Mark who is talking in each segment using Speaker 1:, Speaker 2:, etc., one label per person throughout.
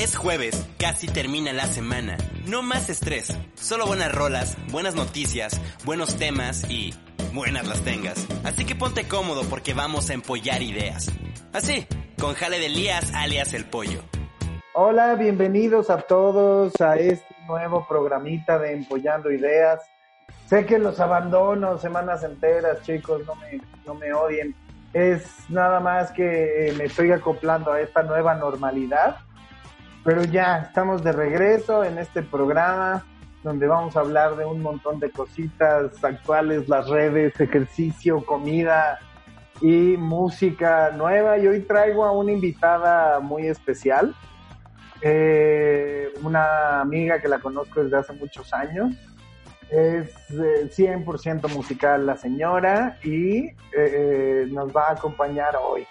Speaker 1: Es jueves, casi termina la semana. No más estrés, solo buenas rolas, buenas noticias, buenos temas y buenas las tengas. Así que ponte cómodo porque vamos a empollar ideas. Así, con Jale de Elías alias El Pollo.
Speaker 2: Hola, bienvenidos a todos a este nuevo programita de Empollando Ideas. Sé que los abandono semanas enteras, chicos, no me, no me odien. Es nada más que me estoy acoplando a esta nueva normalidad pero ya estamos de regreso en este programa donde vamos a hablar de un montón de cositas actuales, las redes, ejercicio, comida y música nueva. Y hoy traigo a una invitada muy especial, eh, una amiga que la conozco desde hace muchos años. Es 100% eh, musical la señora y eh, nos va a acompañar hoy.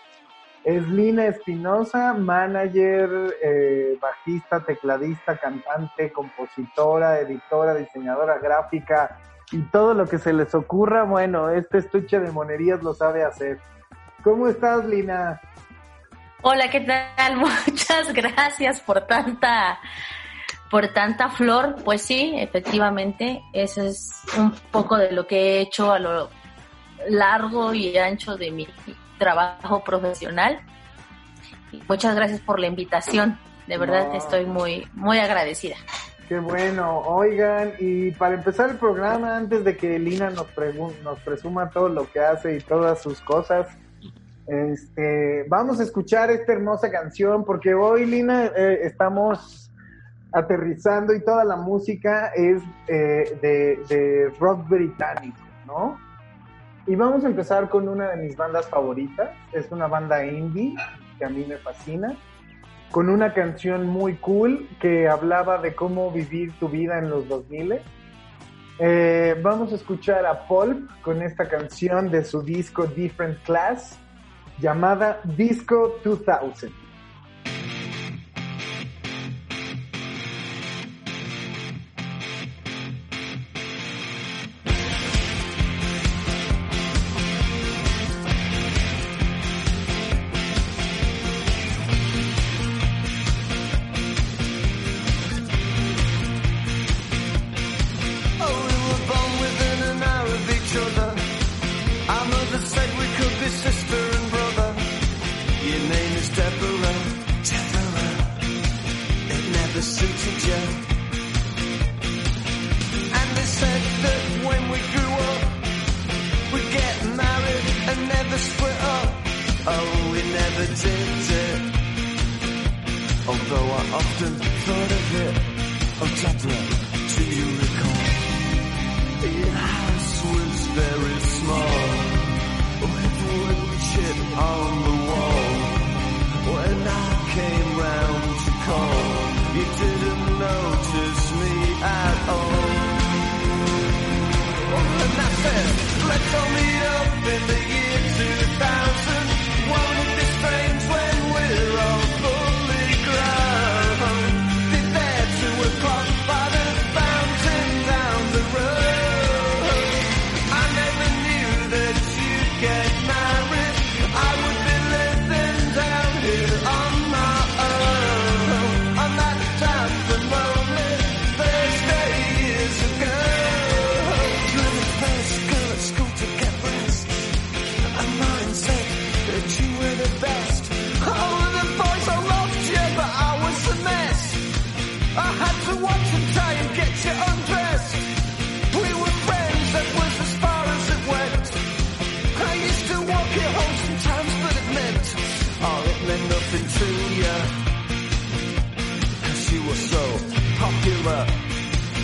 Speaker 2: Es Lina Espinosa, manager, eh, bajista, tecladista, cantante, compositora, editora, diseñadora gráfica y todo lo que se les ocurra. Bueno, este estuche de monerías lo sabe hacer. ¿Cómo estás, Lina?
Speaker 3: Hola, ¿qué tal? Muchas gracias por tanta por tanta flor. Pues sí, efectivamente, eso es un poco de lo que he hecho a lo largo y ancho de mi trabajo profesional. muchas gracias por la invitación. De verdad estoy muy, muy agradecida.
Speaker 2: Qué bueno. Oigan, y para empezar el programa, antes de que Lina nos, nos presuma todo lo que hace y todas sus cosas, este, vamos a escuchar esta hermosa canción porque hoy, Lina, eh, estamos aterrizando y toda la música es eh, de, de rock británico, ¿no? Y vamos a empezar con una de mis bandas favoritas. Es una banda indie que a mí me fascina. Con una canción muy cool que hablaba de cómo vivir tu vida en los 2000. Eh, vamos a escuchar a Pulp con esta canción de su disco Different Class llamada Disco 2000.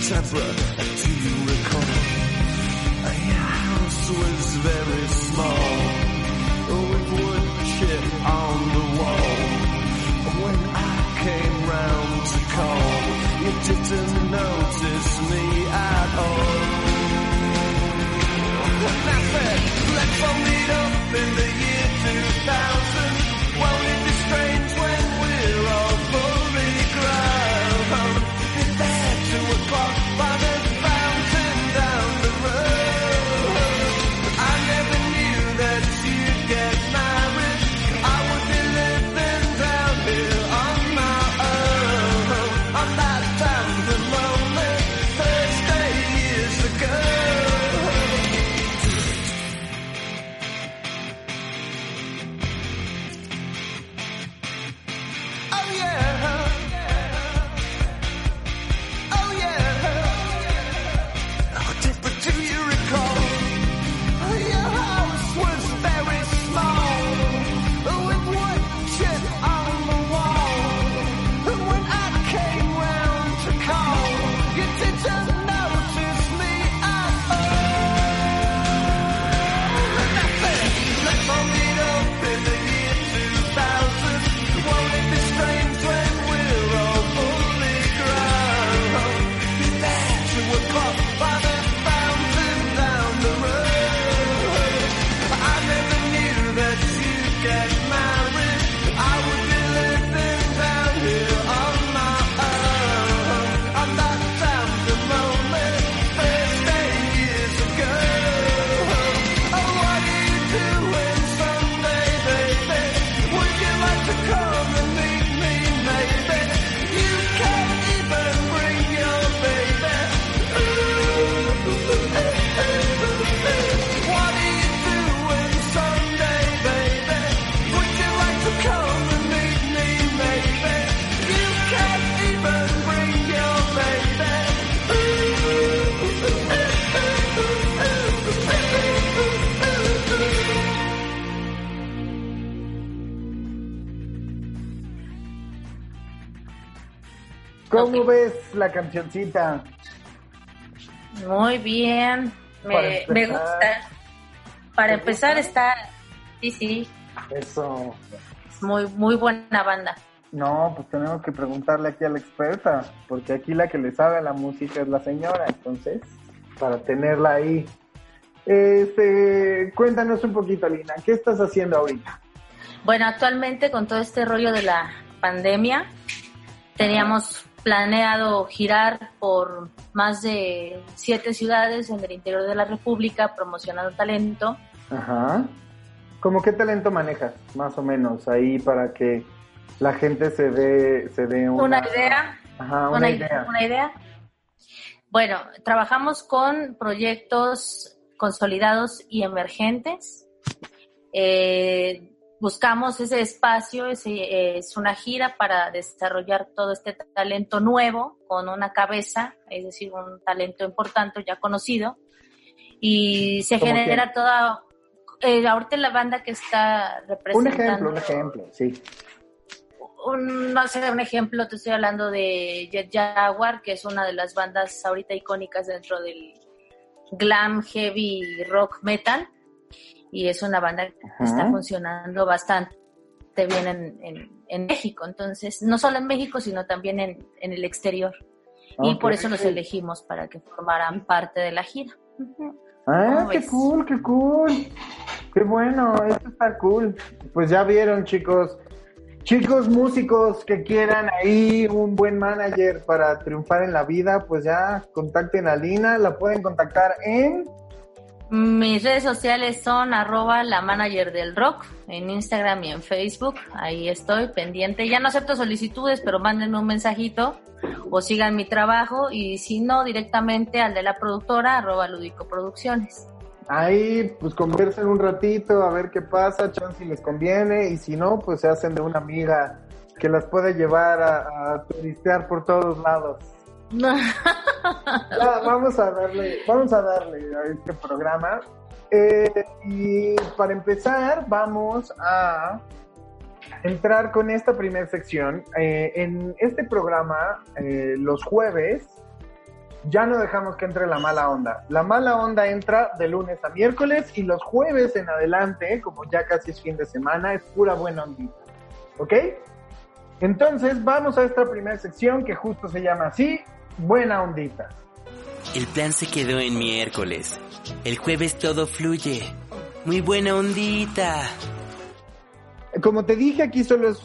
Speaker 4: temper
Speaker 2: ¿Cómo ves la cancioncita?
Speaker 3: Muy bien, me, me gusta. Para
Speaker 2: ¿Te
Speaker 3: empezar
Speaker 2: gusta?
Speaker 3: está, sí, sí,
Speaker 2: Eso.
Speaker 3: es muy, muy buena banda.
Speaker 2: No, pues tenemos que preguntarle aquí a la experta, porque aquí la que le sabe a la música es la señora, entonces, para tenerla ahí. Este, cuéntanos un poquito, Lina, ¿qué estás haciendo ahorita?
Speaker 3: Bueno, actualmente con todo este rollo de la pandemia, teníamos planeado girar por más de siete ciudades en el interior de la República promocionando talento.
Speaker 2: Ajá. ¿Cómo qué talento manejas, más o menos, ahí para que la gente se dé, se dé una,
Speaker 3: Una idea,
Speaker 2: Ajá, una,
Speaker 3: una,
Speaker 2: idea.
Speaker 3: una idea. Bueno, trabajamos con proyectos consolidados y emergentes. Eh, buscamos ese espacio, ese, es una gira para desarrollar todo este talento nuevo con una cabeza, es decir, un talento importante ya conocido. Y se
Speaker 2: ¿Cómo
Speaker 3: genera toda... eh, ahorita la banda que está
Speaker 2: Un
Speaker 3: representando
Speaker 2: ejemplo, un ejemplo, sí.
Speaker 3: un, no sé, un ejemplo, te estoy hablando de Jet Jaguar, que es una de las bandas ahorita icónicas dentro del glam, heavy, rock, metal. Y es una banda que
Speaker 2: Ajá.
Speaker 3: está funcionando bastante bien en, en- en México. Entonces, no solo en México, sino también en, en el exterior. Y por eso los elegimos para que formaran parte de la gira.
Speaker 2: Ah,
Speaker 3: ¿Cómo
Speaker 2: qué
Speaker 3: ves?
Speaker 2: cool, qué cool. Qué bueno, esto está cool. Pues ya vieron, chicos. Chicos músicos que quieran ahí un buen manager para triunfar en la vida, pues ya contacten a Lina, la pueden contactar en
Speaker 3: Mis redes sociales son arroba la manager del rock en Instagram y en Facebook. Ahí estoy pendiente. Ya no acepto solicitudes, pero mándenme un mensajito o sigan mi trabajo y si no, directamente al de la productora arroba Ludico Producciones.
Speaker 2: ahí, pues conversen un ratito a ver qué pasa, chan si les conviene y si no, pues se hacen de una amiga que las puede llevar a, a turistear por todos lados. Vamos a darle, vamos a darle a este programa. Eh, y para empezar, vamos a entrar con esta primera sección. Eh, en este programa, eh, los jueves, ya no dejamos que entre la mala onda. La mala onda entra de lunes a miércoles y los jueves en adelante, como ya casi es fin de semana, es pura buena ondita. ¿Ok? Entonces, vamos a esta primera sección que justo se llama así, Buena Ondita.
Speaker 1: El plan se quedó en miércoles. El jueves todo fluye. Muy buena ondita.
Speaker 2: Como te dije, aquí solo es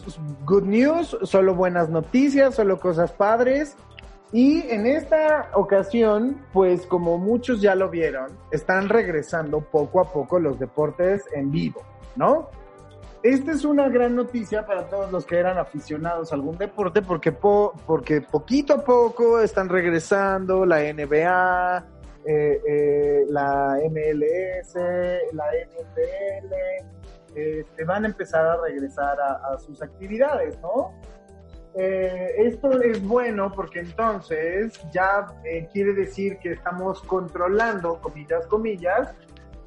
Speaker 2: good news, solo buenas noticias, solo cosas padres. Y en esta ocasión, pues como muchos ya lo vieron, están regresando poco a poco los deportes en vivo, ¿no? Esta es una gran noticia para todos los que eran aficionados a algún deporte porque, po- porque poquito a poco están regresando la NBA, eh, eh, la MLS, la NFL, este, van a empezar a regresar a, sus actividades, ¿no? Eh, esto es bueno porque entonces ya quiere decir que estamos controlando, comillas, comillas,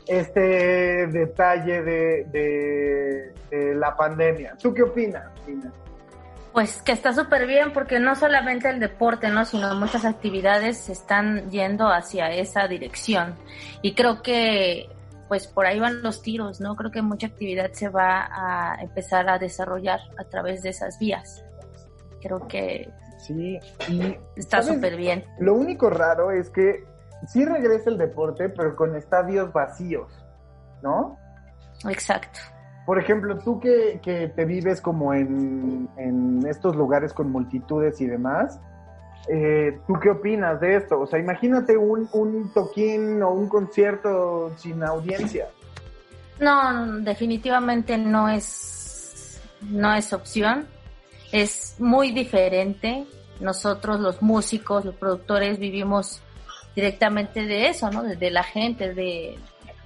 Speaker 2: este detalle de, de- de la pandemia. ¿Tú qué opinas, Lina?
Speaker 3: Pues que está súper bien porque no solamente el deporte, ¿no? Sino muchas actividades se están yendo hacia esa dirección. Y creo que pues por ahí van los tiros, ¿no? Creo que mucha actividad se va a empezar a desarrollar a través de esas vías. Creo que
Speaker 2: Sí, y
Speaker 3: está súper bien.
Speaker 2: Lo único raro es que sí regresa el deporte, pero con estadios vacíos, ¿no?
Speaker 3: Exacto.
Speaker 2: Por ejemplo, tú que, que te vives como en, en estos lugares con multitudes y demás, eh, ¿tú qué opinas de esto? O sea, imagínate un, un toquín o un concierto sin audiencia.
Speaker 3: No, definitivamente no es, no es opción. Es muy diferente. Nosotros, los músicos, los productores, vivimos directamente de eso, ¿no? De, de la gente, de,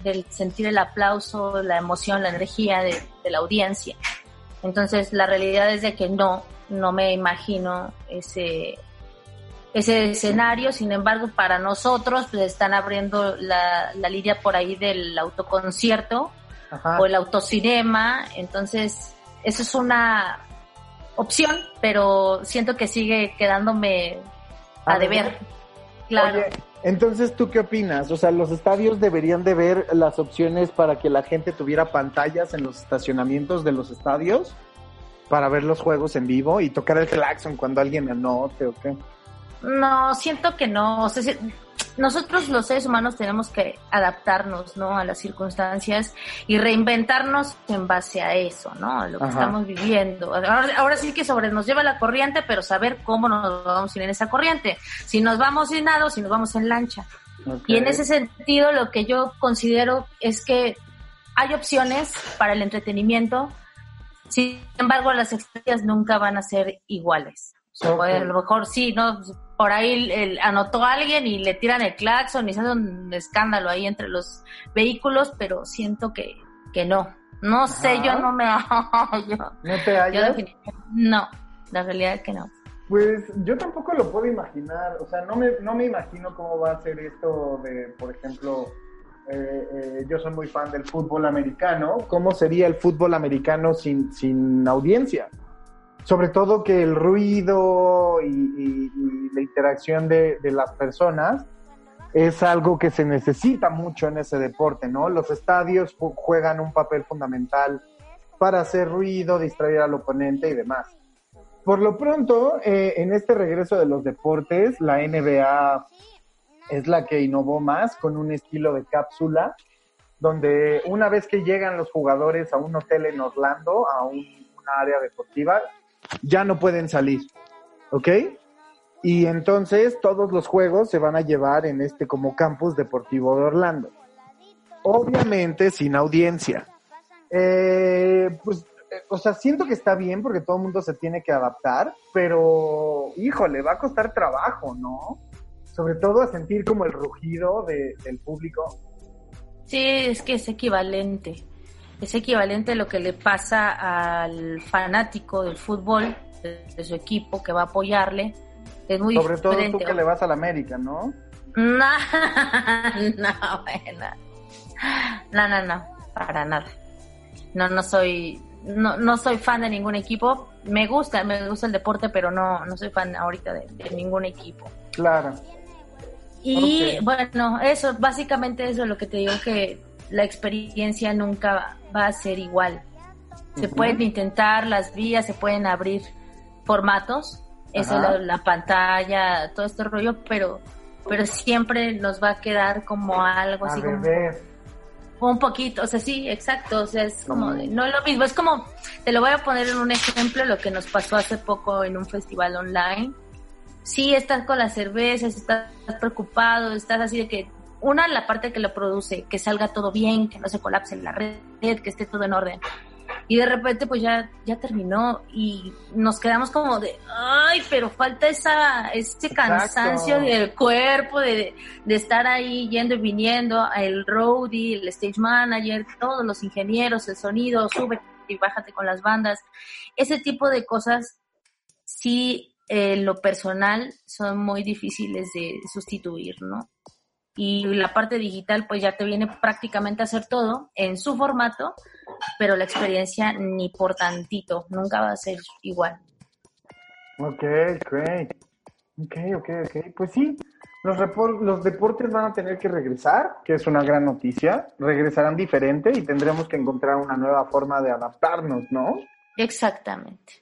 Speaker 3: del sentir el aplauso, la emoción, la energía de, de la audiencia. Entonces, la realidad es de que no, no me imagino ese, ese escenario. Sin embargo, para nosotros, pues están abriendo la, la línea por ahí del autoconcierto
Speaker 2: Ajá.
Speaker 3: o el autocinema. Entonces, eso es una opción, pero siento que sigue quedándome a
Speaker 2: A
Speaker 3: deber. Claro.
Speaker 2: Oye, entonces, ¿tú qué opinas? O sea, los estadios deberían de ver las opciones para que la gente tuviera pantallas en los estacionamientos de los estadios para ver los juegos en vivo y tocar el claxon cuando alguien anote o qué.
Speaker 3: No, siento que no. O sea, nosotros los seres humanos tenemos que adaptarnos, ¿no? A las circunstancias y reinventarnos en base a eso, ¿no? A lo que
Speaker 2: Ajá.
Speaker 3: estamos viviendo. Ahora, ahora sí que sobre nos lleva la corriente, pero saber cómo nos vamos a ir en esa corriente. Si nos vamos en nado, si nos vamos en lancha. Y en ese sentido, lo que yo considero es que hay opciones para el entretenimiento. Sin embargo, las experiencias nunca van a ser iguales. O. A lo mejor sí, ¿no? Por ahí el- anotó a alguien y le tiran el claxon y se hace un escándalo ahí entre los vehículos, pero siento que, que no. No sé, yo no me... yo,
Speaker 2: ¿No te
Speaker 3: yo
Speaker 2: hallas?
Speaker 3: definitivamente- no, la realidad es que no.
Speaker 2: Pues yo tampoco lo puedo imaginar, o sea, no me, no me imagino cómo va a ser esto de, por ejemplo, eh, eh, yo soy muy fan del fútbol americano, ¿cómo sería el fútbol americano sin, sin audiencia? Sobre todo que el ruido y, la interacción de, las personas es algo que se necesita mucho en ese deporte, ¿no? Los estadios ju- juegan un papel fundamental para hacer ruido, distraer al oponente y demás. Por lo pronto, eh, en este regreso de los deportes, la NBA es la que innovó más con un estilo de cápsula, donde una vez que llegan los jugadores a un hotel en Orlando, a un, área deportiva, ya no pueden salir, ¿ok? Y entonces todos los juegos se van a llevar en este como campus deportivo de Orlando. Obviamente sin audiencia. Eh, pues, eh, o sea, siento que está bien porque todo el mundo se tiene que adaptar, pero, híjole, va a costar trabajo, ¿no? Sobre todo a sentir como el rugido de- del público.
Speaker 3: Sí, es que es equivalente. Es equivalente a lo que le pasa al fanático del fútbol, de, de su equipo que va a apoyarle. Es muy
Speaker 2: Sobre todo tú que le vas a la América, ¿no?
Speaker 3: No, no. No, no, no, para nada. No, no soy, no, no soy fan de ningún equipo. Me gusta, me gusta el deporte, pero no, no soy fan ahorita de, de ningún equipo.
Speaker 2: Claro.
Speaker 3: Y bueno, eso, básicamente eso es lo que te digo que la experiencia nunca va a ser igual. Se pueden intentar las vías, se pueden abrir formatos, eso, la, la pantalla, todo este rollo, pero pero siempre nos va a quedar como algo
Speaker 2: A
Speaker 3: así como un poquito, o sea, sí, exacto, o sea, es como, de- no es lo mismo, es como, te lo voy a poner en un ejemplo, lo que nos pasó hace poco en un festival online. Sí, estás con las cervezas, estás preocupado, estás así de que, una, la parte que lo produce, que salga todo bien, que no se colapse la red, que esté todo en orden. Y de repente, pues ya, ya terminó y nos quedamos como de, ay, pero falta esa, ese cansancio
Speaker 2: Exacto.
Speaker 3: del cuerpo, de, de estar ahí yendo y viniendo, el roadie, el stage manager, todos los ingenieros, el sonido, sube y bájate con las bandas. Ese tipo de cosas, sí, en lo personal, son muy difíciles de sustituir, ¿no? Y la parte digital, pues ya te viene prácticamente a hacer todo en su formato, pero la experiencia ni por tantito, nunca va a ser igual.
Speaker 2: Ok, great. Ok, ok, ok. Pues sí, los, deportes van a tener que regresar, que es una gran noticia. Regresarán diferente y tendremos que encontrar una nueva forma de adaptarnos, ¿no?
Speaker 3: Exactamente.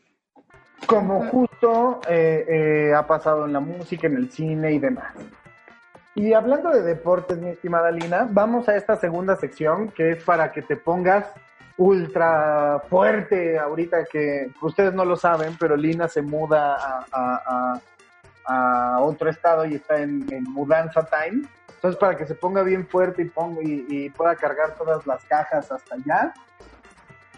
Speaker 2: Como justo eh, eh, ha pasado en la música, en el cine y demás. Y hablando de deportes, mi estimada Lina, vamos a esta segunda sección que es para que te pongas ultra fuerte ahorita que ustedes no lo saben, pero Lina se muda a, otro estado y está en, mudanza time. Entonces para que se ponga bien fuerte y, ponga, y, pueda cargar todas las cajas hasta allá,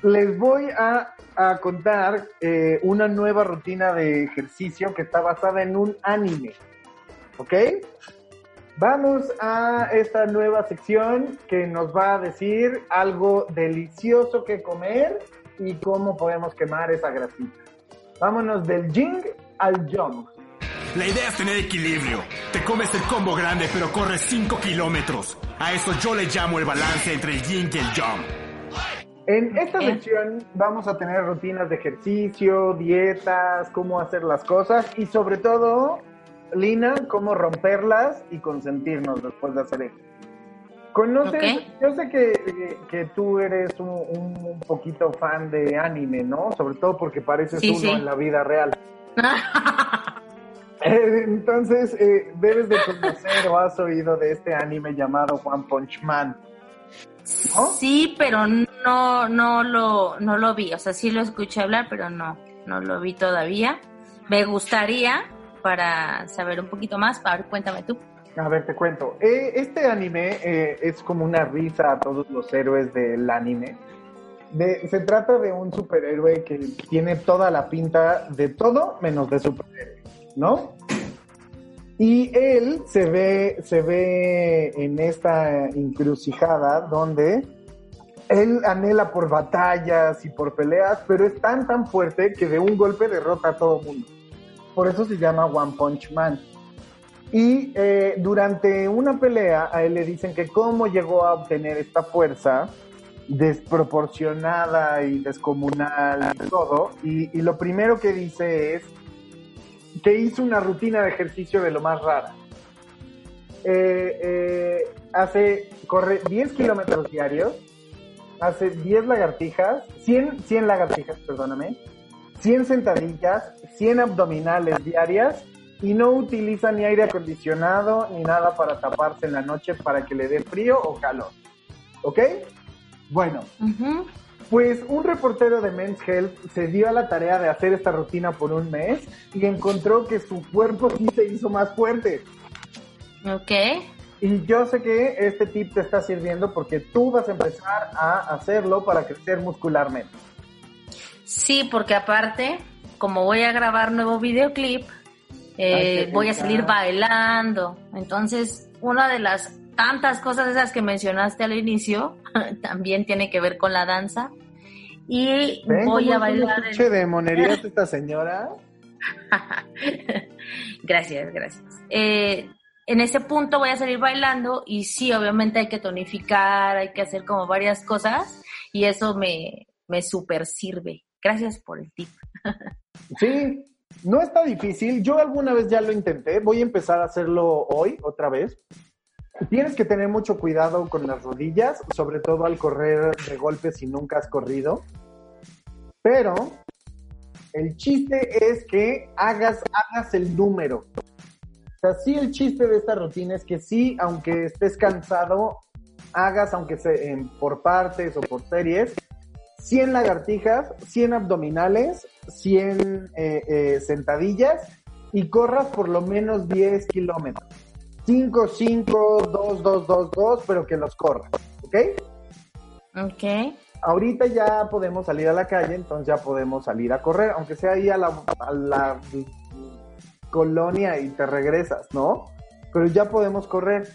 Speaker 2: les voy a, a contar eh, una nueva rutina de ejercicio que está basada en un anime. ¿Ok? Vamos a esta nueva sección que nos va a decir algo delicioso que comer y cómo podemos quemar esa grasita. Vámonos del jing al jump.
Speaker 5: La idea es tener equilibrio. Te comes el combo grande pero corres 5 kilómetros. A eso yo le llamo el balance entre el yin y el yang.
Speaker 2: En esta
Speaker 3: Ok.
Speaker 2: sección vamos a tener rutinas de ejercicio, dietas, cómo hacer las cosas y sobre todo, Lina, cómo romperlas y consentirnos después de hacer esto. Conoces, yo sé que, que- tú eres un, poquito fan de anime, ¿no? Sobre todo porque pareces
Speaker 3: Sí,
Speaker 2: uno
Speaker 3: sí.
Speaker 2: en la vida real. Eh, Entonces, eh, debes de conocer o has oído de este anime llamado One Punch Man. ¿No?
Speaker 3: Sí, pero no, no lo, no lo vi. O sea, sí lo escuché hablar, pero no, no lo vi todavía. Me gustaría para saber un poquito más. Ver, cuéntame tú.
Speaker 2: A ver, te cuento. Eh, este anime eh, es como una risa a todos los héroes del anime. Se trata de un superhéroe que tiene toda la pinta de todo menos de superhéroe, ¿no? Y él se ve, se ve en esta encrucijada donde él anhela por batallas y por peleas, pero es tan tan fuerte que de un golpe derrota a todo mundo. Por eso se llama One Punch Man. Y eh, durante una pelea a él le dicen que cómo llegó a obtener esta fuerza desproporcionada y descomunal y todo. Y, lo primero que dice es que hizo una rutina de ejercicio de lo más rara. Eh, eh, hace, corre 10 kilómetros diarios, hace 10 lagartijas, 100, 100 lagartijas, perdóname, 100 sentadillas, 100 abdominales diarias y no utiliza ni aire acondicionado ni nada para taparse en la noche para que le dé frío o calor. ¿Ok? Bueno, pues un reportero de Men's Health se dio a la tarea de hacer esta rutina por un mes y encontró que su cuerpo sí se hizo más fuerte.
Speaker 3: Ok.
Speaker 2: Y yo sé que este tip te está sirviendo porque tú vas a empezar a hacerlo para crecer muscularmente.
Speaker 3: Sí, porque aparte, como voy a grabar nuevo videoclip, eh,
Speaker 2: Ay,
Speaker 3: voy a salir bailando. Entonces, una de las tantas cosas esas que mencionaste al inicio también tiene que ver con la danza. Y
Speaker 2: ¿Ven
Speaker 3: voy a
Speaker 2: un
Speaker 3: bailar. en-
Speaker 2: estuche de monerías esta señora?
Speaker 3: gracias, gracias. Eh, en ese punto voy a salir bailando y sí, obviamente hay que tonificar, hay que hacer como varias cosas y eso me, me super sirve. Gracias por el tip.
Speaker 2: Sí, no está difícil. Yo alguna vez ya lo intenté. Voy a empezar a hacerlo hoy, otra vez. Tienes que tener mucho cuidado con las rodillas, sobre todo al correr de golpe si nunca has corrido. Pero El chiste es que hagas, hagas el número. O sea, sí el chiste de esta rutina es que sí, aunque estés cansado, hagas, aunque sea en- por partes o por series, 100 lagartijas, 100 abdominales, 100 eh, eh, sentadillas y corras por lo menos 10 kilómetros. 5, 5, 2, 2, 2, 2, pero que los corras, ¿ok?
Speaker 3: Ok.
Speaker 2: Ahorita ya podemos salir a la calle, entonces ya podemos salir a correr, aunque sea ahí a la, a la colonia y te regresas, ¿no? Pero ya podemos correr.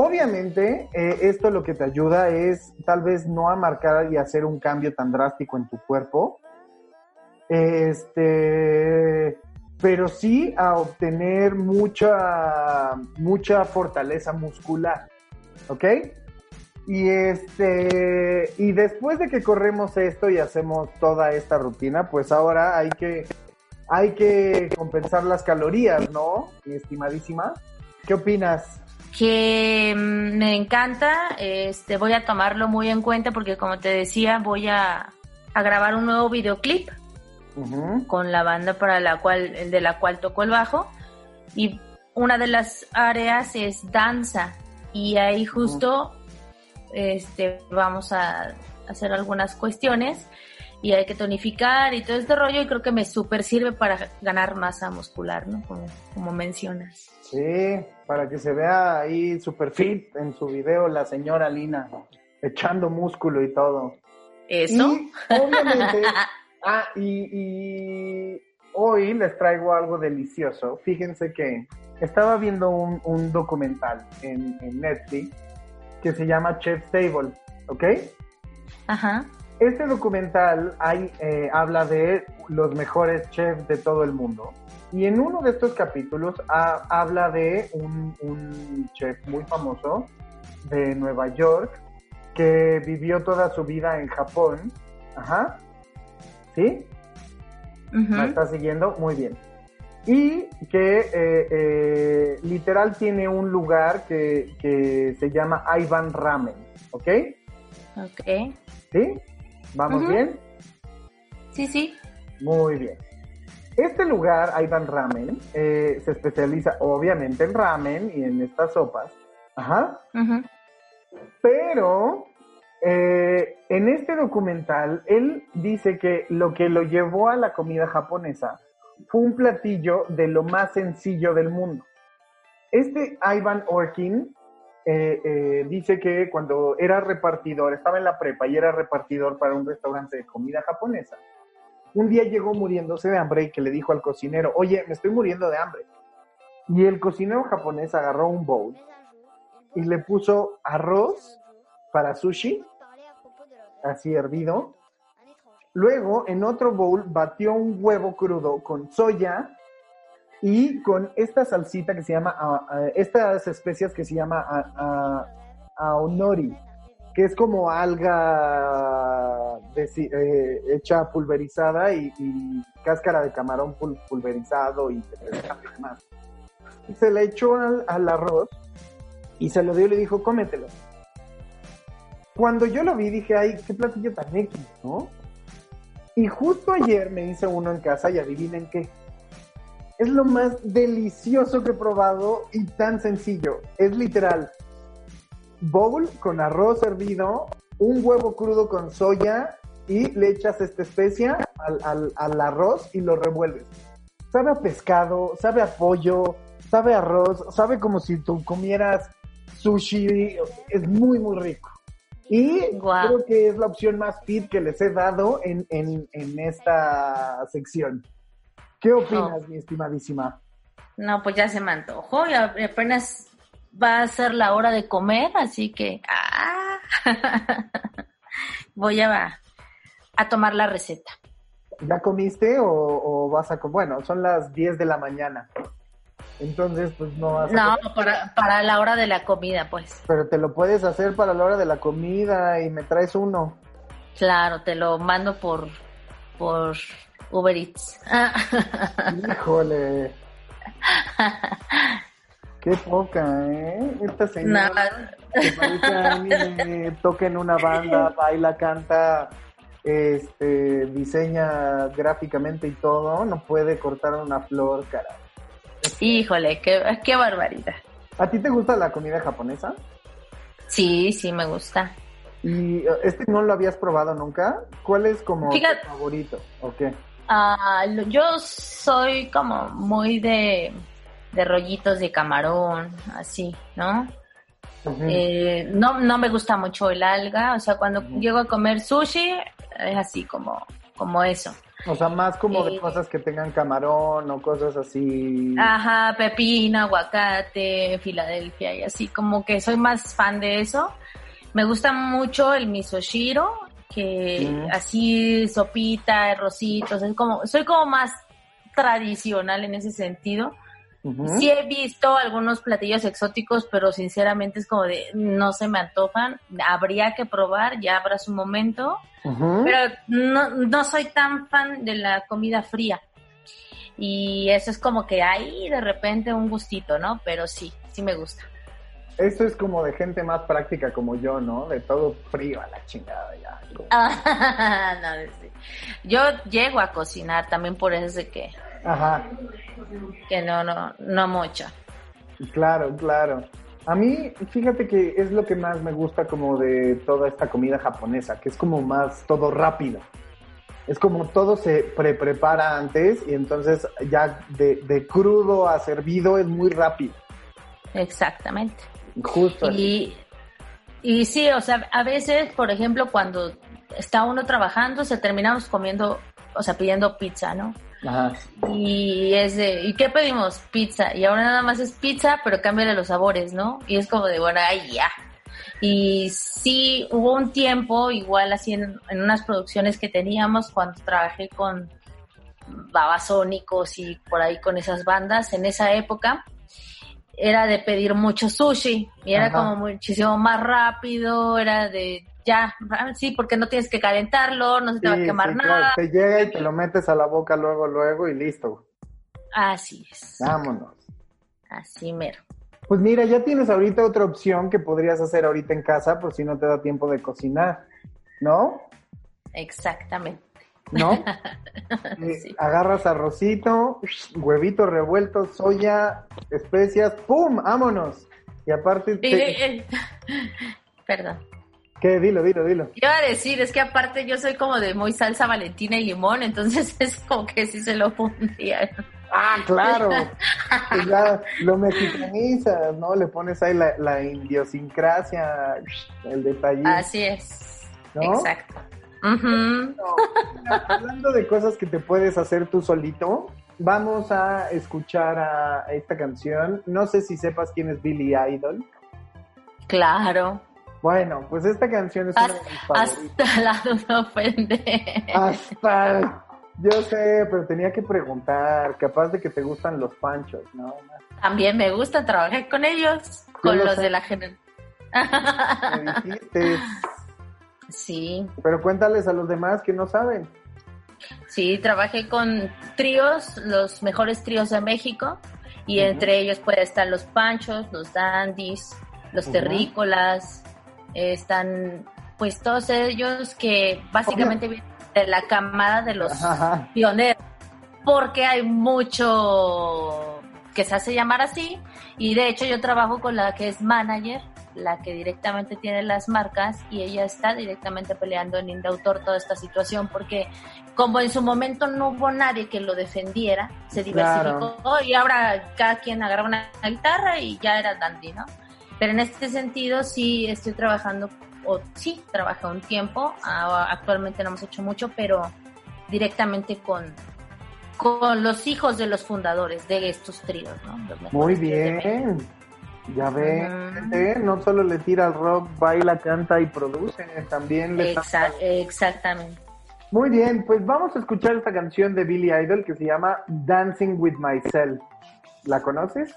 Speaker 2: Obviamente, eh, esto lo que te ayuda es tal vez no a marcar y hacer un cambio tan drástico en tu cuerpo, este, pero sí a obtener mucha, mucha fortaleza muscular, ¿ok? Y este, y después de que corremos esto y hacemos toda esta rutina, pues ahora hay que, hay que compensar las calorías, ¿no? Mi estimadísima. ¿Qué opinas?
Speaker 3: Que mm, me encanta, este voy a tomarlo muy en cuenta porque como te decía, voy a, a grabar un nuevo videoclip con la banda para la cual, el de la cual tocó el bajo. Y una de las áreas es danza. Y ahí justo este, vamos a hacer algunas cuestiones y hay que tonificar y todo este rollo y creo que me super sirve para ganar masa muscular, ¿no? Como, como mencionas.
Speaker 2: Sí, para que se vea ahí super fit en su video la señora Lina, echando músculo y todo.
Speaker 3: Eso.
Speaker 2: Y obviamente, ah, y, y hoy les traigo algo delicioso. Fíjense que estaba viendo un, un documental en, en Netflix que se llama Chef's Table, ¿ok?
Speaker 3: Ajá.
Speaker 2: Este documental hay, eh, habla de los mejores chefs de todo el mundo. Y en uno de estos capítulos ha- habla de un, un chef muy famoso de Nueva York que vivió toda su vida en Japón. Ajá. ¿Sí? ¿Me está siguiendo? Muy bien. Y que eh, eh, literal tiene un lugar que, que se llama Ivan Ramen. ¿Ok?
Speaker 3: Ok.
Speaker 2: ¿Sí? ¿Vamos bien?
Speaker 3: Sí, sí.
Speaker 2: Muy bien. Este lugar, Ivan Ramen, eh, se especializa obviamente en ramen y en estas sopas. Ajá. Pero eh, en este documental, él dice que lo que lo llevó a la comida japonesa fue un platillo de lo más sencillo del mundo. Este Ivan Orkin eh, eh, dice que cuando era repartidor, estaba en la prepa y era repartidor para un restaurante de comida japonesa, un día llegó muriéndose de hambre y que le dijo al cocinero, oye, me estoy muriendo de hambre. Y el cocinero japonés agarró un bowl y le puso arroz para sushi, así hervido. Luego, en otro bowl, batió un huevo crudo con soya y con esta salsita que se llama, ah, ah, estas especias que se llama ah, aonori, que es como alga eh, hecha pulverizada y, cáscara de camarón pul- pulverizado y demás. Se le echó al, al arroz y se lo dio y le dijo, cómetelo. Cuando yo lo vi dije, ay, qué platillo tan X, ¿no? Y justo ayer me hice uno en casa y adivinen qué. Es lo más delicioso que he probado y tan sencillo. Es literal. Bowl con arroz hervido, un huevo crudo con soya y le echas esta especia al, al- al arroz y lo revuelves. Sabe a pescado, sabe a pollo, sabe a arroz, sabe como si tú comieras sushi. Es muy, muy rico. Y
Speaker 3: Guau.
Speaker 2: creo que es la opción más fit que les he dado en, en, en esta sección. ¿Qué opinas, mi estimadísima?
Speaker 3: No, pues ya se me antojó y apenas va a ser la hora de comer, así que ah, voy a, a tomar la receta.
Speaker 2: ¿Ya comiste o, o vas a comer? Bueno, son las 10 de la mañana. Entonces, pues no vas a
Speaker 3: No, para, para la hora de la comida, pues.
Speaker 2: Pero te lo puedes hacer para la hora de la comida y me traes uno.
Speaker 3: Claro, te lo mando por, por Uber Eats.
Speaker 2: Híjole. Qué poca, ¿eh? Esta señora que parece anime, toca en una banda, baila, canta, este, diseña gráficamente y todo, no puede cortar una flor, cara.
Speaker 3: Híjole, qué, qué barbaridad.
Speaker 2: ¿A ti te gusta la comida japonesa?
Speaker 3: Sí, sí, me gusta.
Speaker 2: ¿Y eh, este no lo habías probado nunca? ¿Cuál es como
Speaker 3: Fíjate-
Speaker 2: tu favorito? ¿O qué?
Speaker 3: Ah, lo- yo soy como muy de, de rollitos de camarón, así, ¿no? Eh, no, no me gusta mucho el alga, o sea, cuando llego a comer sushi, es así como, como eso.
Speaker 2: O sea, más como de
Speaker 3: eh,
Speaker 2: cosas que tengan camarón o cosas así.
Speaker 3: Ajá, pepino, aguacate, Filadelfia y así, como que soy más fan de eso. Me gusta mucho el misoshiro, que así sopita, arrocitos, es como, soy como más tradicional en ese sentido. Sí he visto algunos platillos exóticos, pero sinceramente es como de no se me antojan. Habría que probar, ya habrá su momento. Pero no, no soy tan fan de la comida fría. Y eso es como que hay de repente un gustito, ¿no? Pero sí, sí me gusta.
Speaker 2: Eso es como de gente más práctica como yo, ¿no? De todo frío a la chingada ya. Como-
Speaker 3: no, sí. Yo llego a cocinar también por eso es de que,
Speaker 2: Ajá,
Speaker 3: que no, no, no mucho.
Speaker 2: claro, claro. A mí, fíjate que es lo que más me gusta como de toda esta comida japonesa, que es como más todo rápido. Es como todo se pre-prepara antes y entonces ya de, de crudo a servido es muy rápido.
Speaker 3: Exactamente.
Speaker 2: Justo. así.
Speaker 3: Y, y sí, o sea, a veces, por ejemplo, cuando está uno trabajando, se terminamos comiendo, o sea, pidiendo pizza, ¿no?
Speaker 2: Ajá.
Speaker 3: Y es de, ¿y qué pedimos? Pizza. Y ahora nada más es pizza, pero cámbiale los sabores, ¿no? Y es como de, bueno, ahí ya. Y sí, hubo un tiempo, igual así en, en unas producciones que teníamos cuando trabajé con babasónicos y por ahí con esas bandas, en esa época, era de pedir mucho sushi. Y era como muchísimo más rápido, era de, ya, ah, sí, porque no tienes que calentarlo, no se te va a quemar
Speaker 2: sí,
Speaker 3: nada.
Speaker 2: claro, Te llega y te lo metes a la boca luego, luego y listo.
Speaker 3: Así es.
Speaker 2: Vámonos.
Speaker 3: Así mero.
Speaker 2: Pues mira, ya tienes ahorita otra opción que podrías hacer ahorita en casa por si no te da tiempo de cocinar, ¿no?
Speaker 3: Exactamente.
Speaker 2: ¿No? Eh,
Speaker 3: Sí.
Speaker 2: Agarras arrocito, huevito revuelto, soya, especias, ¡pum! ¡Vámonos! Y aparte, te-
Speaker 3: eh, Perdón.
Speaker 2: ¿Qué? Dilo, dilo, dilo.
Speaker 3: Iba a decir, es que aparte yo soy como de muy salsa valentina y limón, entonces es como que sí se lo pondría.
Speaker 2: ¡Ah, claro! Pues ya lo mexicanizas, ¿no? Le pones ahí la, la idiosincrasia, el detallito,
Speaker 3: Así es.
Speaker 2: ¿no?
Speaker 3: Exacto.
Speaker 2: Mira, hablando de cosas que te puedes hacer tú solito, vamos a escuchar a esta canción. No sé si sepas quién es Billy Idol.
Speaker 3: Claro.
Speaker 2: Bueno, pues esta canción es una de mis favoritas.
Speaker 3: Hasta la duda ofende.
Speaker 2: Hasta. Yo sé, pero tenía que preguntar, capaz de que te gustan los panchos, ¿no?
Speaker 3: También me gusta, trabajé con ellos, con
Speaker 2: lo
Speaker 3: los
Speaker 2: sé.
Speaker 3: de la generación.
Speaker 2: Me dijiste,
Speaker 3: Sí,
Speaker 2: pero cuéntales a los demás que no saben.
Speaker 3: sí, trabajé con tríos, los mejores tríos de México, y entre ellos pueden estar los Panchos, los Dandies, los. Terrícolas, eh, están pues todos ellos que básicamente vienen de la camada de los
Speaker 2: Ajá.
Speaker 3: pioneros, porque hay mucho que se hace llamar así, y de hecho yo trabajo con la que es manager, la que directamente tiene las marcas, y ella está directamente peleando en Indautor toda esta situación, porque como en su momento no hubo nadie que lo defendiera, se diversificó y ahora cada quien agarra una guitarra y ya era dandy, ¿no? Pero en este sentido sí estoy trabajando, o sí trabajé un tiempo, actualmente no hemos hecho mucho, pero directamente con, con los hijos de los fundadores de estos tríos, ¿no?
Speaker 2: Muy bien. Ya
Speaker 3: Ujú.
Speaker 2: gente, no solo le tira al rock, baila, canta y produce, también le
Speaker 3: Exa- exactamente.
Speaker 2: Muy bien, pues vamos a escuchar esta canción de Billy Idol que se llama Dancing with Myself. ¿La conoces?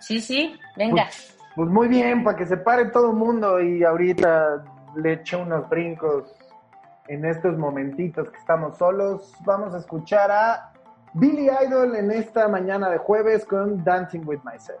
Speaker 3: Sí, sí, venga.
Speaker 2: Pues muy bien, para que se pare todo el mundo y ahorita le eche unos brincos en estos momentitos que estamos solos. Vamos a escuchar a Billy Idol en esta mañana de jueves con Dancing with Myself.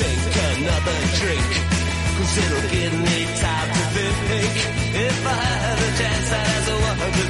Speaker 4: take another drink. Cause it'll give me time to think. If I had a chance, I'd as a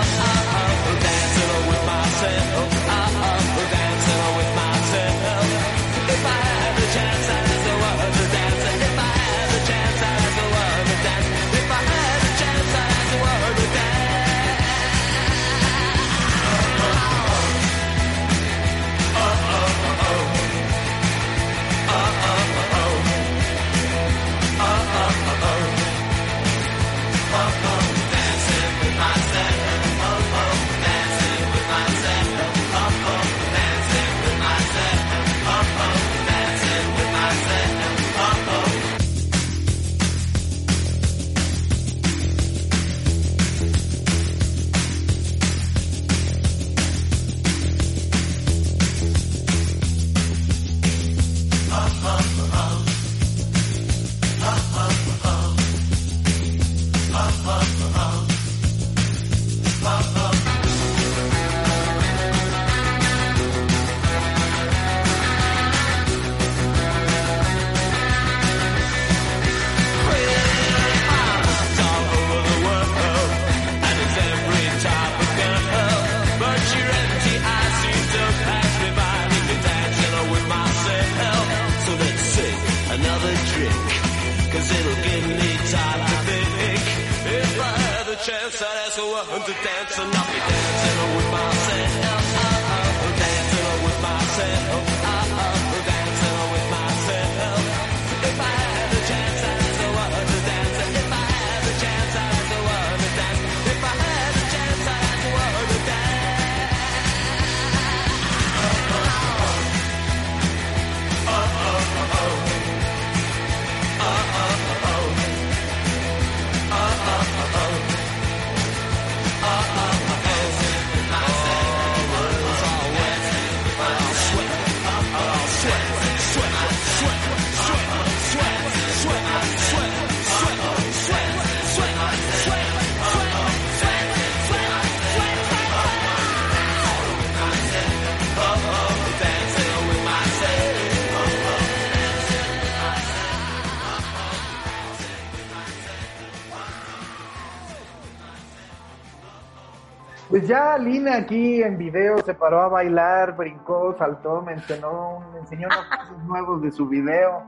Speaker 2: Pues ya Lina aquí en video se paró a bailar, brincó, saltó, mencionó, enseñó unos pasos nuevos de su video.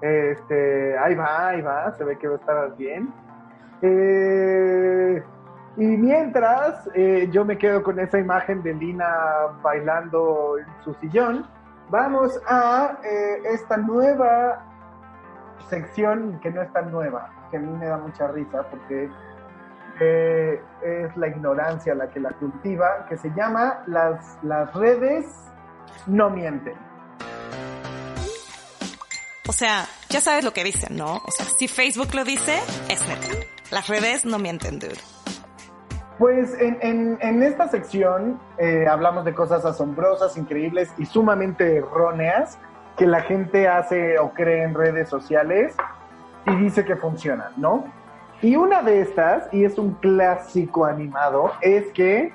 Speaker 2: Este, ahí va, ahí va, se ve que va a estar bien. Eh, y mientras eh, yo me quedo con esa imagen de Lina bailando en su sillón, vamos a eh, esta nueva sección que no es tan nueva, que a mí me da mucha risa porque es la ignorancia la que la cultiva, que se llama Las, las redes no mienten.
Speaker 6: O sea, ya sabes lo que dicen, ¿no? O sea, si Facebook lo dice, es neta. Las redes no mienten, dude.
Speaker 2: Pues en, en, en esta sección eh, hablamos de cosas asombrosas, increíbles y sumamente erróneas que la gente hace o cree en redes sociales y dice que funcionan, ¿no? Y una de estas, y es un clásico animado, es que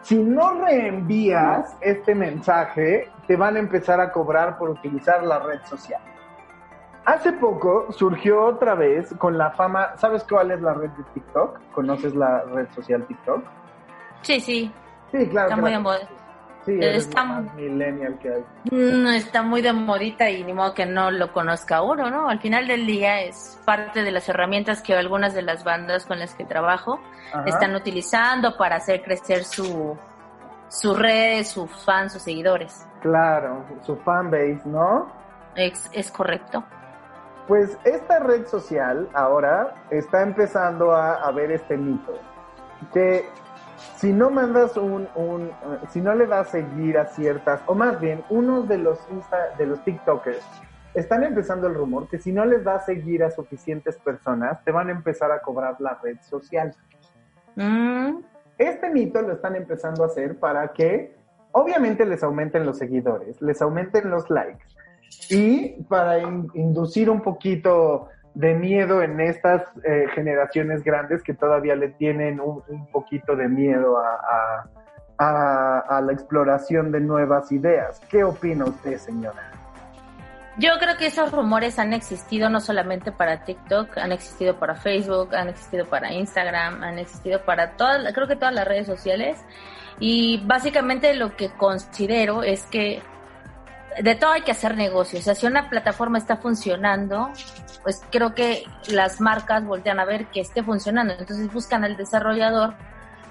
Speaker 2: si no reenvías este mensaje, te van a empezar a cobrar por utilizar la red social. Hace poco surgió otra vez con la fama, ¿sabes cuál es la red de TikTok? ¿Conoces la red social TikTok?
Speaker 3: Sí, sí.
Speaker 2: Sí, claro.
Speaker 3: Está muy
Speaker 2: la-
Speaker 3: moda.
Speaker 2: Sí,
Speaker 3: Está
Speaker 2: más millennial que hay.
Speaker 3: Mm, Está muy de modita y ni modo que no lo conozca uno, ¿no? Al final del día es parte de las herramientas que algunas de las bandas con las que trabajo
Speaker 2: Ajá.
Speaker 3: están utilizando para hacer crecer su, sus redes, sus fans, sus seguidores.
Speaker 2: Claro, su fanbase, ¿no?
Speaker 3: Es, es correcto.
Speaker 2: Pues esta red social ahora está empezando a, a ver este mito. Que si no mandas un, un eh, si no le das seguir a ciertas, o más bien, unos de los Insta- de los TikTokers están empezando el rumor que si no les das seguir a suficientes personas, te van a empezar a cobrar la red social.
Speaker 3: Mm,
Speaker 2: Este mito lo están empezando a hacer para que obviamente les aumenten los seguidores, les aumenten los likes y para in- inducir un poquito de miedo en estas eh, generaciones grandes que todavía le tienen un, poquito de miedo a- a la exploración de nuevas ideas. ¿Qué opina usted, señora?
Speaker 3: Yo creo que esos rumores han existido no solamente para TikTok, han existido para Facebook, han existido para Instagram, han existido para todas, creo que todas las redes sociales. Y básicamente lo que considero es que de todo hay que hacer negocios. O sea, si una plataforma está funcionando, pues creo que las marcas voltean a ver que esté funcionando. Entonces buscan al desarrollador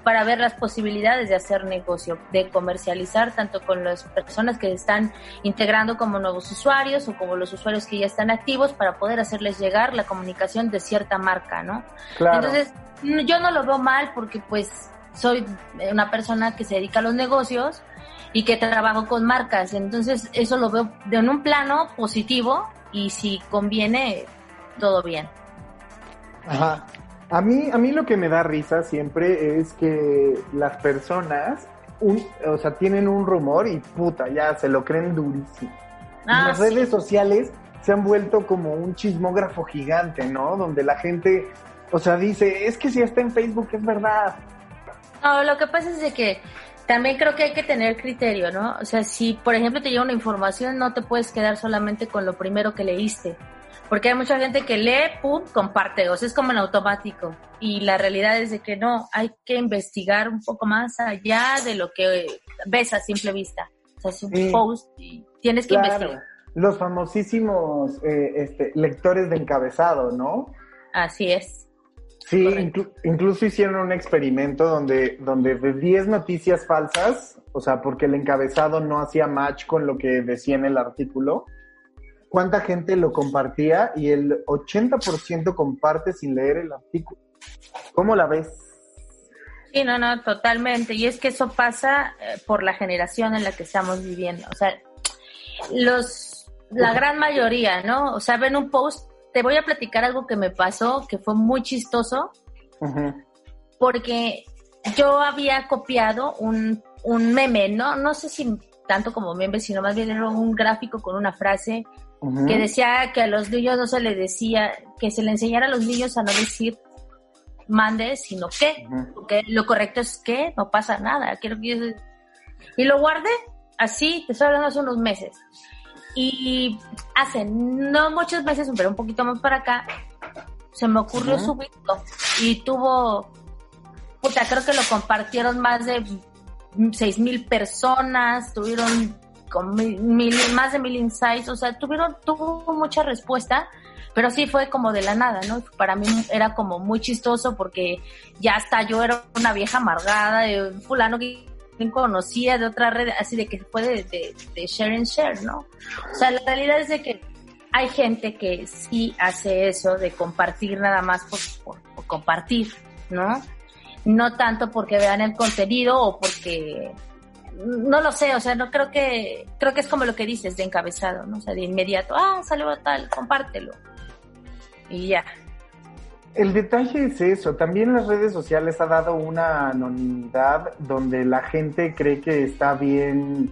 Speaker 3: para ver las posibilidades de hacer negocio, de comercializar tanto con las personas que están integrando como nuevos usuarios o como los usuarios que ya están activos para poder hacerles llegar la comunicación de cierta marca, ¿no?
Speaker 2: Claro.
Speaker 3: Entonces, n- yo no lo veo mal porque pues soy una persona que se dedica a los negocios y que trabajo con marcas. Entonces, eso lo veo de en un plano positivo y si conviene, todo bien.
Speaker 2: Ajá. A mí, a mí lo que me da risa siempre es que las personas, un, o sea, tienen un rumor y puta, ya se lo creen durísimo.
Speaker 3: Ah,
Speaker 2: las
Speaker 3: sí.
Speaker 2: redes sociales se han vuelto como un chismógrafo gigante, ¿no? Donde la gente, o sea, dice, es que si está en Facebook es verdad.
Speaker 3: No, lo que pasa es de que también creo que hay que tener criterio, ¿no? O sea, si por ejemplo te llega una información, no te puedes quedar solamente con lo primero que leíste. Porque hay mucha gente que lee, pum, comparte, o sea, es como en automático. Y la realidad es de que no, hay que investigar un poco más allá de lo que ves a simple vista. O sea, es un
Speaker 2: Sí.
Speaker 3: post y tienes que investigar.
Speaker 2: Los famosísimos eh, este, lectores de encabezado, ¿no?
Speaker 3: Así es.
Speaker 2: Sí, inclu- incluso hicieron un experimento donde, donde de 10 noticias falsas, o sea, porque el encabezado no hacía match con lo que decía en el artículo, cuánta gente lo compartía y el 80% comparte sin leer el artículo. ¿Cómo la ves?
Speaker 3: Sí, no, no, totalmente. Y es que eso pasa eh, por la generación en la que estamos viviendo. O sea, los, la gran mayoría, ¿no? O sea, ven un post, te voy a platicar algo que me pasó, que fue muy chistoso, porque yo había copiado un, un meme, ¿no? No sé si tanto como meme, sino más bien era un gráfico con una frase que decía que a los niños no se le decía, que se le enseñara a los niños a no decir mande, sino que, porque lo correcto es que no pasa nada. Quiero que y lo guardé así, te estoy hablando hace unos meses. Y hace no muchos meses, pero un poquito más para acá, se me ocurrió subirlo y tuvo, puta, creo que lo compartieron más de seis mil personas, tuvieron con mil, mil- más de mil insights, o sea, tuvieron, tuvo mucha respuesta, pero sí fue como de la nada, ¿no? Para mí era como muy chistoso porque ya hasta yo era una vieja amargada de un fulano que conocía de otra red, así de que fue de, de, de share and share, ¿no? O sea, la realidad es de que hay gente que sí hace eso de compartir nada más por, compartir, ¿no? No tanto porque vean el contenido o porque no lo sé, o sea, no creo que, creo que es como lo que dices, de encabezado, ¿no? O sea, de inmediato, ah, salió tal, compártelo. Y ya.
Speaker 2: El detalle es eso, también las redes sociales ha dado una anonimidad donde la gente cree que está bien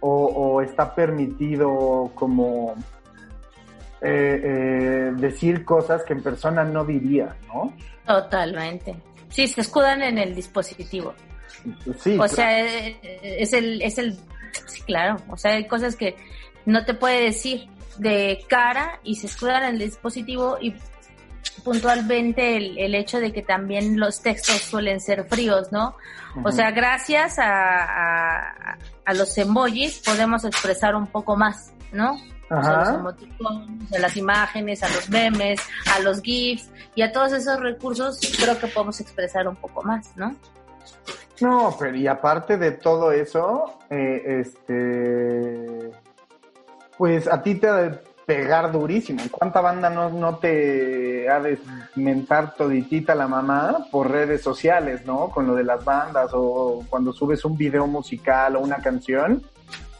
Speaker 2: o, o está permitido como eh, eh, decir cosas que en persona no diría, ¿no?
Speaker 3: Totalmente. Sí, se escudan en el dispositivo.
Speaker 2: Sí,
Speaker 3: O sea, eh, es el, es el, sí, claro, o sea, hay cosas que no te puede decir de cara y se escudan en el dispositivo y puntualmente el, el hecho de que también los textos suelen ser fríos, ¿no? O sea, gracias a, a, a los emojis podemos expresar un poco más, ¿no? O sea, los emoticonos, a las imágenes, a los memes, a los GIFs y a todos esos recursos creo que podemos expresar un poco más, ¿no?
Speaker 2: No, pero y aparte de todo eso, eh, este, pues a ti te pegar durísimo. ¿Cuánta banda no, no te ha de mentar toditita la mamá por redes sociales, no? Con lo de las bandas o cuando subes un video musical o una canción,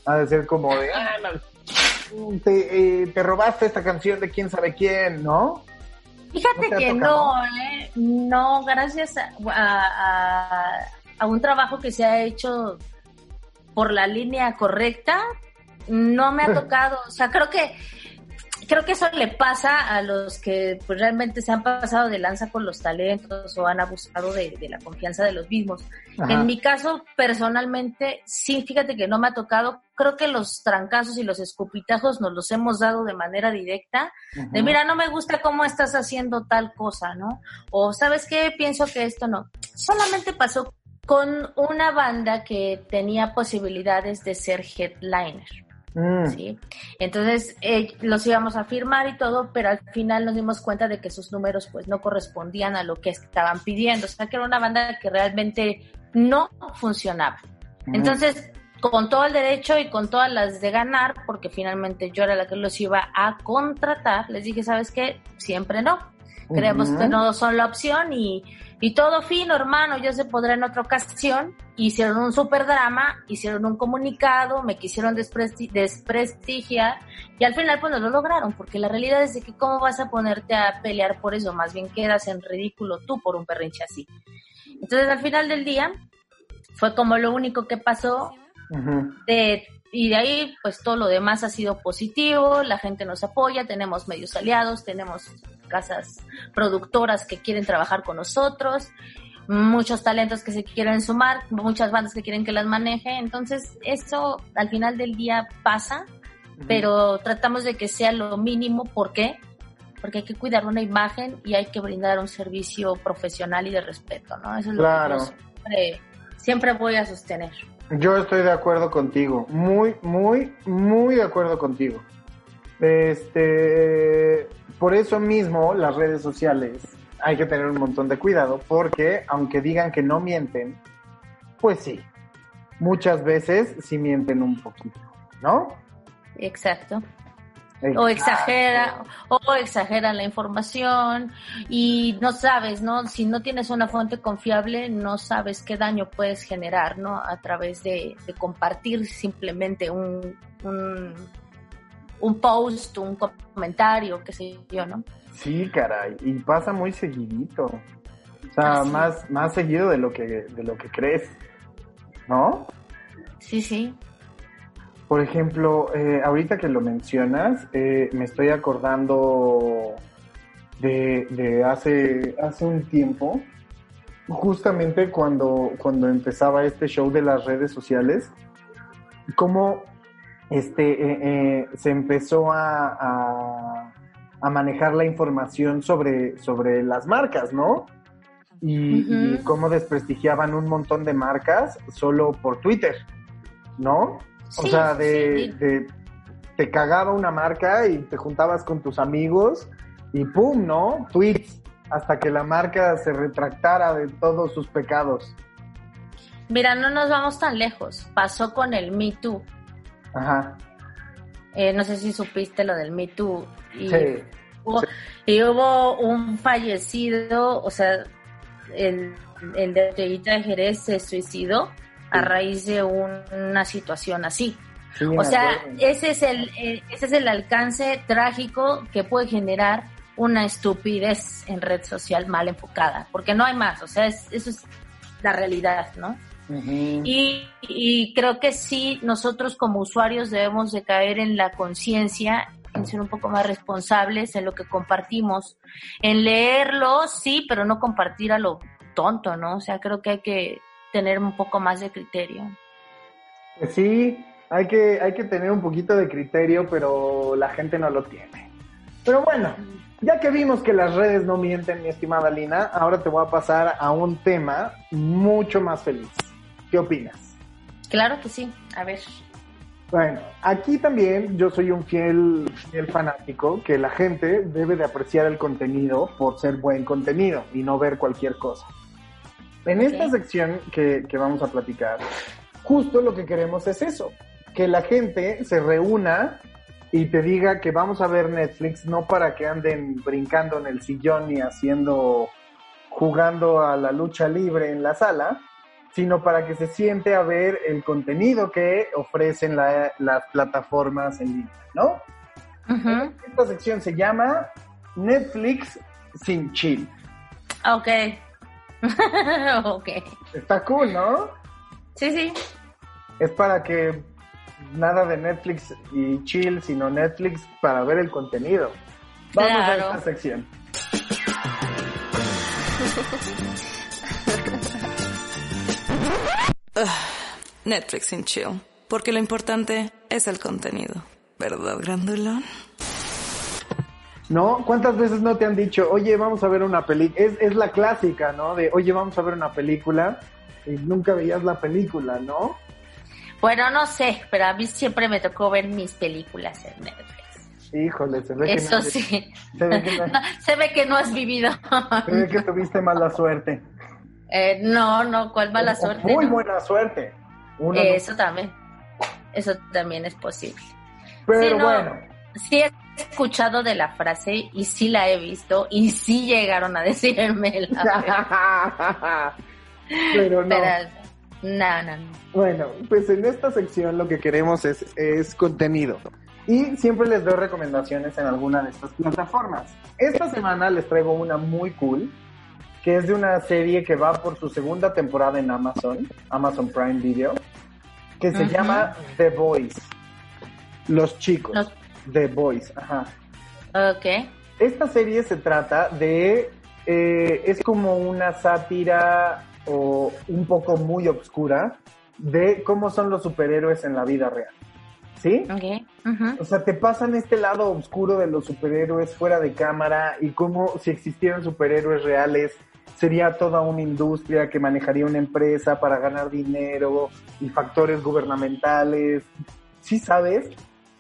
Speaker 2: ha de ser como de, ah, no, te, eh, te robaste esta canción de quién sabe quién, ¿no?
Speaker 3: Fíjate
Speaker 2: ¿No te ha
Speaker 3: que no, ¿eh? No, gracias a, a- a- a un trabajo que se ha hecho por la línea correcta, no me ha tocado. O sea, creo que creo que eso le pasa a los que pues, realmente se han pasado de lanza con los talentos o han abusado de, de la confianza de los mismos.
Speaker 2: Ajá.
Speaker 3: En mi caso, personalmente, sí, fíjate que no me ha tocado. Creo que los trancazos y los escupitajos nos los hemos dado de manera directa de mira, no me gusta cómo estás haciendo tal cosa, ¿no? O sabes qué, pienso que esto no. Solamente pasó con una banda que tenía posibilidades de ser headliner,
Speaker 2: Mm.
Speaker 3: ¿sí? Entonces eh, los íbamos a firmar y todo, pero al final nos dimos cuenta de que sus números pues no correspondían a lo que estaban pidiendo, o sea que era una banda que realmente no funcionaba.
Speaker 2: Ujú.
Speaker 3: Entonces, con todo el derecho y con todas las de ganar, porque finalmente yo era la que los iba a contratar, les dije, ¿sabes qué? Siempre no. Creemos que no son la opción y, y todo fino, hermano, ya se podrá en otra ocasión. Hicieron un super drama, hicieron un comunicado, me quisieron despresti- desprestigiar y al final pues no lo lograron, porque la realidad es de que cómo vas a ponerte a pelear por eso, más bien quedas en ridículo tú por un perrinche así. Entonces al final del día fue como lo único que pasó
Speaker 2: Ujú.
Speaker 3: de- y de ahí, pues todo lo demás ha sido positivo, la gente nos apoya, tenemos medios aliados, tenemos casas productoras que quieren trabajar con nosotros, muchos talentos que se quieren sumar, muchas bandas que quieren que las maneje, entonces eso al final del día pasa, pero tratamos de que sea lo mínimo, ¿por qué? Porque hay que cuidar una imagen y hay que brindar un servicio profesional y de respeto, ¿no? Eso es lo que yo siempre, siempre voy a sostener.
Speaker 2: Yo estoy de acuerdo contigo, muy, muy, muy de acuerdo contigo. Este, por eso mismo las redes sociales hay que tener un montón de cuidado porque aunque digan que no mienten, pues sí, muchas veces sí mienten un poquito, ¿no?
Speaker 3: Exacto. O exagera, o exagera la información y no sabes, ¿no? Si no tienes una fuente confiable, no sabes qué daño puedes generar, ¿no? A través de, de compartir simplemente un, un, un post, un comentario, qué sé yo, ¿no?
Speaker 2: Sí, caray, y pasa muy seguidito. O sea, más, más seguido de lo que, de lo que crees, ¿no?
Speaker 3: Sí, sí.
Speaker 2: Por ejemplo, eh, ahorita que lo mencionas, eh, me estoy acordando de, de hace, hace un tiempo, justamente cuando, cuando empezaba este show de las redes sociales, cómo este, eh, se empezó a, a, a manejar la información sobre, sobre las marcas, ¿no? Y, cómo desprestigiaban un montón de marcas solo por Twitter, ¿no? O sea, de,
Speaker 3: sí.
Speaker 2: de- te cagaba una marca y te juntabas con tus amigos y ¡pum! ¿no? Tweets hasta que la marca se retractara de todos sus pecados.
Speaker 3: Mira, no nos vamos tan lejos. Pasó con el Me Too.
Speaker 2: Ajá.
Speaker 3: Eh, no sé si supiste lo del Me Too. Y
Speaker 2: Sí.
Speaker 3: hubo, y hubo un fallecido, o sea, el, el de Toyita de Jerez se suicidó a raíz de un- una situación así.
Speaker 2: Sí,
Speaker 3: O sea, ese es el eh, ese es el alcance trágico que puede generar una estupidez en red social mal enfocada, porque no hay más, o sea, es- eso es la realidad, ¿no? Y creo que sí, nosotros como usuarios debemos de caer en la conciencia, en ser un poco más responsables en lo que compartimos, en leerlo, sí, pero no compartir a lo tonto, ¿no? O sea, creo que hay que tener un poco más de criterio.
Speaker 2: Pues sí, hay que, hay que tener un poquito de criterio, pero la gente no lo tiene. Pero bueno, ya que vimos que las redes no mienten, mi estimada Lina, ahora te voy a pasar a un tema mucho más feliz. ¿Qué opinas?
Speaker 3: Claro que sí, a ver.
Speaker 2: Bueno, aquí también yo soy un fiel, fiel fanático que la gente debe de apreciar el contenido por ser buen contenido y no ver cualquier cosa. En
Speaker 3: Ok.
Speaker 2: esta sección que, que vamos a platicar, justo lo que queremos es eso, que la gente se reúna y te diga que vamos a ver Netflix no para que anden brincando en el sillón y haciendo, jugando a la lucha libre en la sala, sino para que se siente a ver el contenido que ofrecen la- las plataformas en línea, ¿no? Esta sección se llama Netflix sin chill.
Speaker 3: Ok. ok.
Speaker 2: Está cool, ¿no?
Speaker 3: Sí, sí.
Speaker 2: Es para que nada de Netflix y chill, sino Netflix para ver el contenido. Vamos a esta sección.
Speaker 6: Netflix sin chill. Porque lo importante es el contenido. ¿Verdad, grandulón?
Speaker 2: ¿No? ¿Cuántas veces no te han dicho, oye, vamos a ver una película? Es, es la clásica, ¿no? De, oye, vamos a ver una película y nunca veías la película, ¿no?
Speaker 3: Bueno, no sé, pero a mí siempre me tocó ver mis películas en Netflix.
Speaker 2: Híjole, se ve que
Speaker 3: Eso
Speaker 2: no,
Speaker 3: sí.
Speaker 2: Se ve que no,
Speaker 3: No, se ve que no has vivido.
Speaker 2: se ve que tuviste mala suerte.
Speaker 3: Eh, no, no, cuál mala
Speaker 2: O
Speaker 3: suerte.
Speaker 2: Muy
Speaker 3: no.
Speaker 2: buena suerte. Uno no-
Speaker 3: Eso también. Eso también es posible.
Speaker 2: pero
Speaker 3: sí, no.
Speaker 2: bueno.
Speaker 3: Sí he escuchado de la frase y sí la he visto y sí llegaron a decirme la
Speaker 2: pero no.
Speaker 3: Pero, no, no, no.
Speaker 2: Bueno, pues en esta sección lo que queremos es, es contenido. Y siempre les doy recomendaciones en alguna de estas plataformas. Esta semana les traigo una muy cool, que es de una serie que va por su segunda temporada en Amazon, Amazon Prime Video, que se llama The Boys. Los chicos.
Speaker 3: Los-
Speaker 2: The Boys, ajá.
Speaker 3: Ok.
Speaker 2: Esta serie se trata de, eh, es como una sátira o un poco muy obscura de cómo son los superhéroes en la vida real. ¿Sí?
Speaker 3: Ok. ujú.
Speaker 2: O sea, te pasan este lado oscuro de los superhéroes fuera de cámara y cómo si existieran superhéroes reales sería toda una industria que manejaría una empresa para ganar dinero y factores gubernamentales. ¿Sí sabes?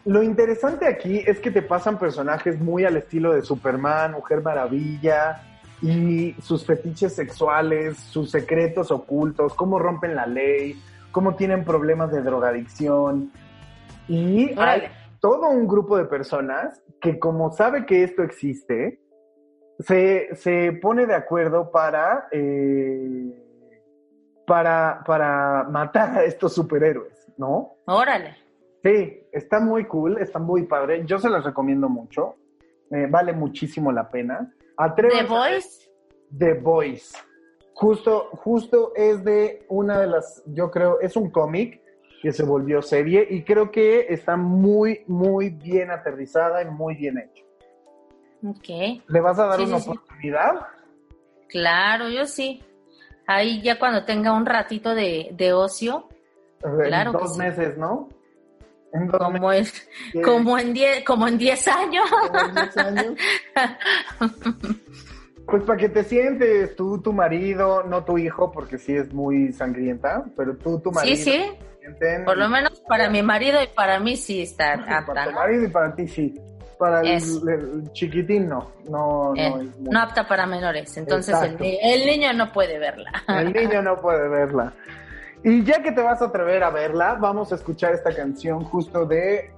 Speaker 2: Lo interesante aquí es que te pasan personajes muy al estilo de Superman, Mujer Maravilla y sus fetiches sexuales, sus secretos ocultos, cómo rompen la ley, cómo tienen problemas de drogadicción. Y hay todo un grupo de personas que como sabe que esto existe, se, se pone de acuerdo para, eh, para, para matar a estos superhéroes, ¿no?
Speaker 3: Órale.
Speaker 2: Sí, está muy cool, está muy padre. Yo se los recomiendo mucho. Eh, vale muchísimo la pena. Atrévanse
Speaker 3: The Voice.
Speaker 2: The Boys. Justo, justo es de una de las, yo creo, es un cómic que se volvió serie y creo que está muy, muy bien aterrizada y muy bien hecho.
Speaker 3: Ok.
Speaker 2: ¿Le vas a dar
Speaker 3: Sí,
Speaker 2: una
Speaker 3: sí, sí.
Speaker 2: oportunidad?
Speaker 3: Claro, yo sí. Ahí ya cuando tenga un ratito de, de ocio, Claro
Speaker 2: en dos meses, ¿no?
Speaker 3: Como es, como en diez, como en 10 años.
Speaker 2: como en diez años. Pues para que te sientes, tú, tu marido, no tu hijo, porque sí es muy sangrienta, pero tú, tu marido.
Speaker 3: Sí, sí.
Speaker 2: sienten-
Speaker 3: Por lo menos para mi marido y para mí sí está
Speaker 2: Para
Speaker 3: apta,
Speaker 2: tu
Speaker 3: ¿no?
Speaker 2: marido y para ti sí. Para el, chiquitín no. No,
Speaker 3: Eh,
Speaker 2: no. es muy-
Speaker 3: no apta para menores. Entonces el, el niño no puede verla.
Speaker 2: El niño no puede verla. Y ya que te vas a atrever a verla, vamos a escuchar esta canción justo de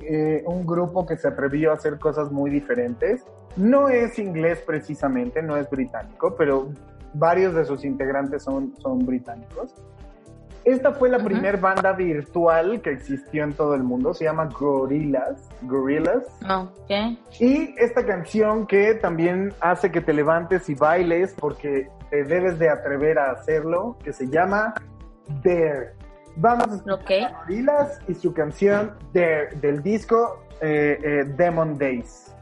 Speaker 2: eh, un grupo que se atrevió a hacer cosas muy diferentes. No es inglés precisamente, no es británico, pero varios de sus integrantes son, británicos.
Speaker 7: Esta fue la primera banda virtual que existió en todo el mundo, se llama Gorillas. Gorillas.
Speaker 3: Okay.
Speaker 7: Y esta canción que también hace que te levantes y bailes porque te debes de atrever a hacerlo, que se llama There. Vamos a escuchar
Speaker 3: okay.
Speaker 7: a Gorillaz y su canción There del disco Demon Days.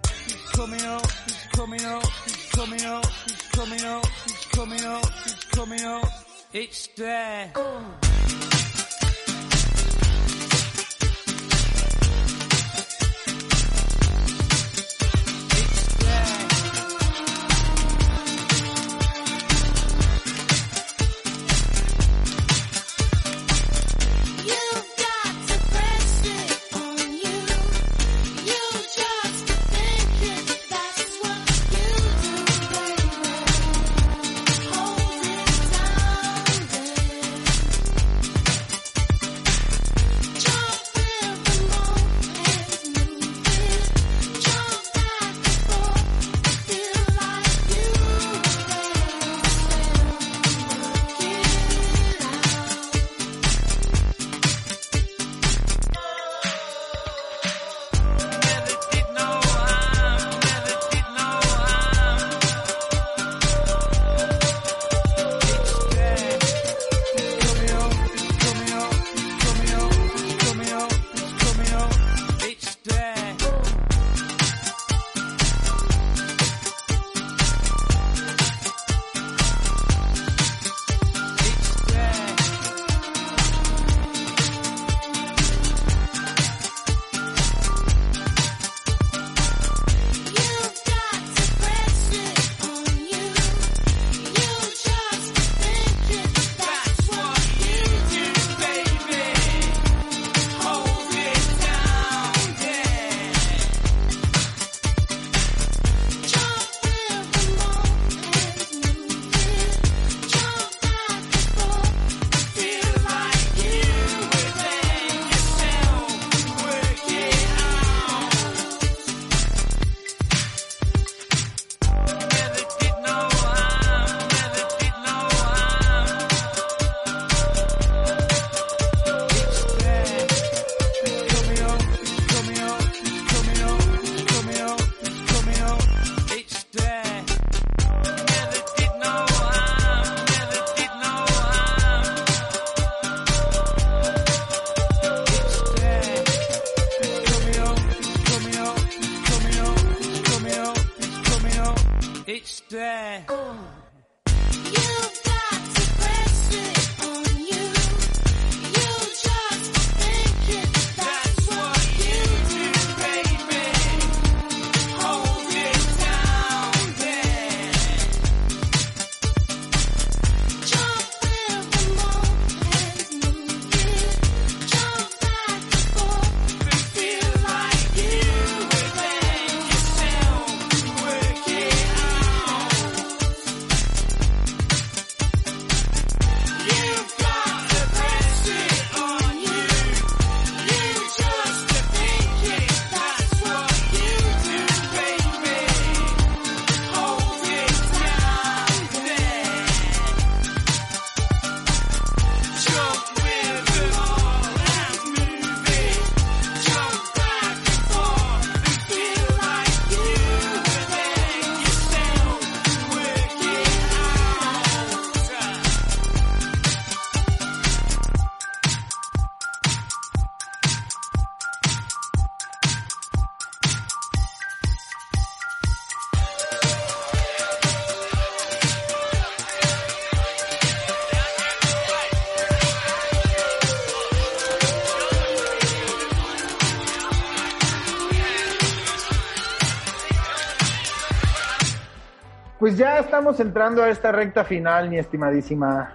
Speaker 7: Pues ya estamos entrando a esta recta final, mi estimadísima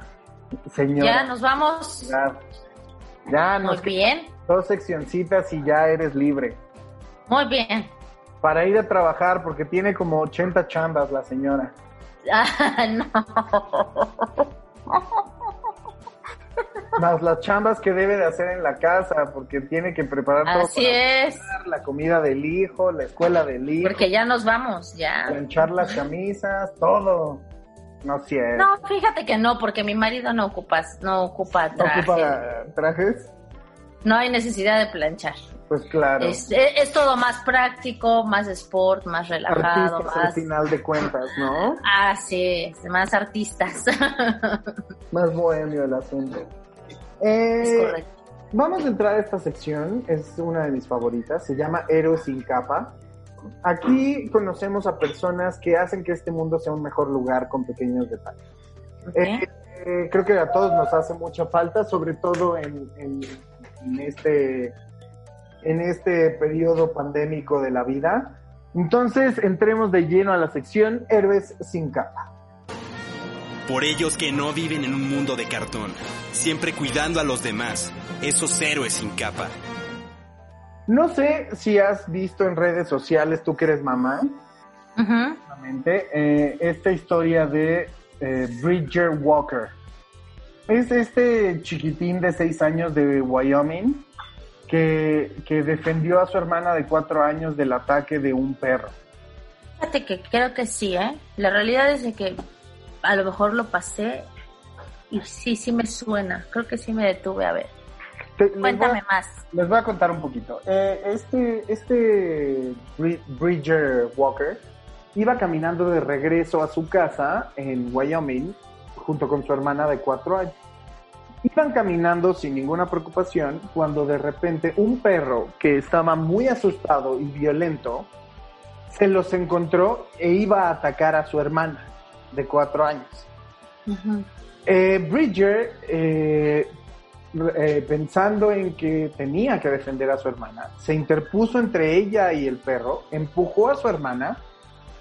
Speaker 7: señora.
Speaker 3: Ya nos vamos.
Speaker 7: Ya, nos
Speaker 3: Muy bien.
Speaker 7: Dos seccioncitas y ya eres libre.
Speaker 3: Muy bien.
Speaker 7: Para ir a trabajar, porque tiene como 80 chambas la señora.
Speaker 3: Ah, no.
Speaker 7: más las chambas que debe de hacer en la casa, porque tiene que preparar todo. Para
Speaker 3: es.
Speaker 7: La comida del hijo, la escuela del hijo.
Speaker 3: Porque ya nos vamos, ya.
Speaker 7: Planchar las camisas, todo.
Speaker 2: No, si es.
Speaker 3: No, fíjate que no, porque mi marido no ocupa, no ocupa
Speaker 2: trajes.
Speaker 3: ¿No
Speaker 2: ocupa trajes?
Speaker 3: No hay necesidad de planchar.
Speaker 2: Pues claro.
Speaker 3: Es, e, todo más práctico, más sport, más relajado.
Speaker 2: Artistas
Speaker 3: más...
Speaker 2: al final de cuentas, ¿no?
Speaker 3: Ah, sí, más artistas.
Speaker 2: más bohemio el asunto
Speaker 3: es
Speaker 2: Eh,
Speaker 3: correcto.
Speaker 2: Vamos a entrar a esta sección, es una de mis favoritas, se llama Héroes sin capa. Aquí conocemos a personas que hacen que este mundo sea un mejor lugar con pequeños detalles. Eh, eh, creo que a todos nos hace mucha falta, sobre todo en, en- en este, en este periodo pandémico de la vida. Entonces, entremos de lleno a la sección Héroes sin capa.
Speaker 1: Por ellos que no viven en un mundo de cartón, siempre cuidando a los demás, esos héroes sin capa.
Speaker 2: No sé si has visto en redes sociales, tú que eres mamá. Eh, esta historia de eh, Bridger Walker. Es este chiquitín de seis años de Wyoming que, que defendió a su hermana de cuatro años del ataque de un perro.
Speaker 3: Fíjate que creo que sí, ¿eh? La realidad es de que a lo mejor lo pasé y sí, sí me suena. Creo que sí me detuve a ver.
Speaker 2: Te-
Speaker 3: Cuéntame
Speaker 2: a,
Speaker 3: más.
Speaker 2: les voy a contar un poquito. Eh, este este Bri- Bridger Walker iba caminando de regreso a su casa en Wyoming junto con su hermana de cuatro años. Iban caminando sin ninguna preocupación cuando de repente un perro que estaba muy asustado y violento se los encontró e iba a atacar a su hermana de cuatro años. Eh, Bridger, eh, eh, pensando en que tenía que defender a su hermana, se interpuso entre ella y el perro, empujó a su hermana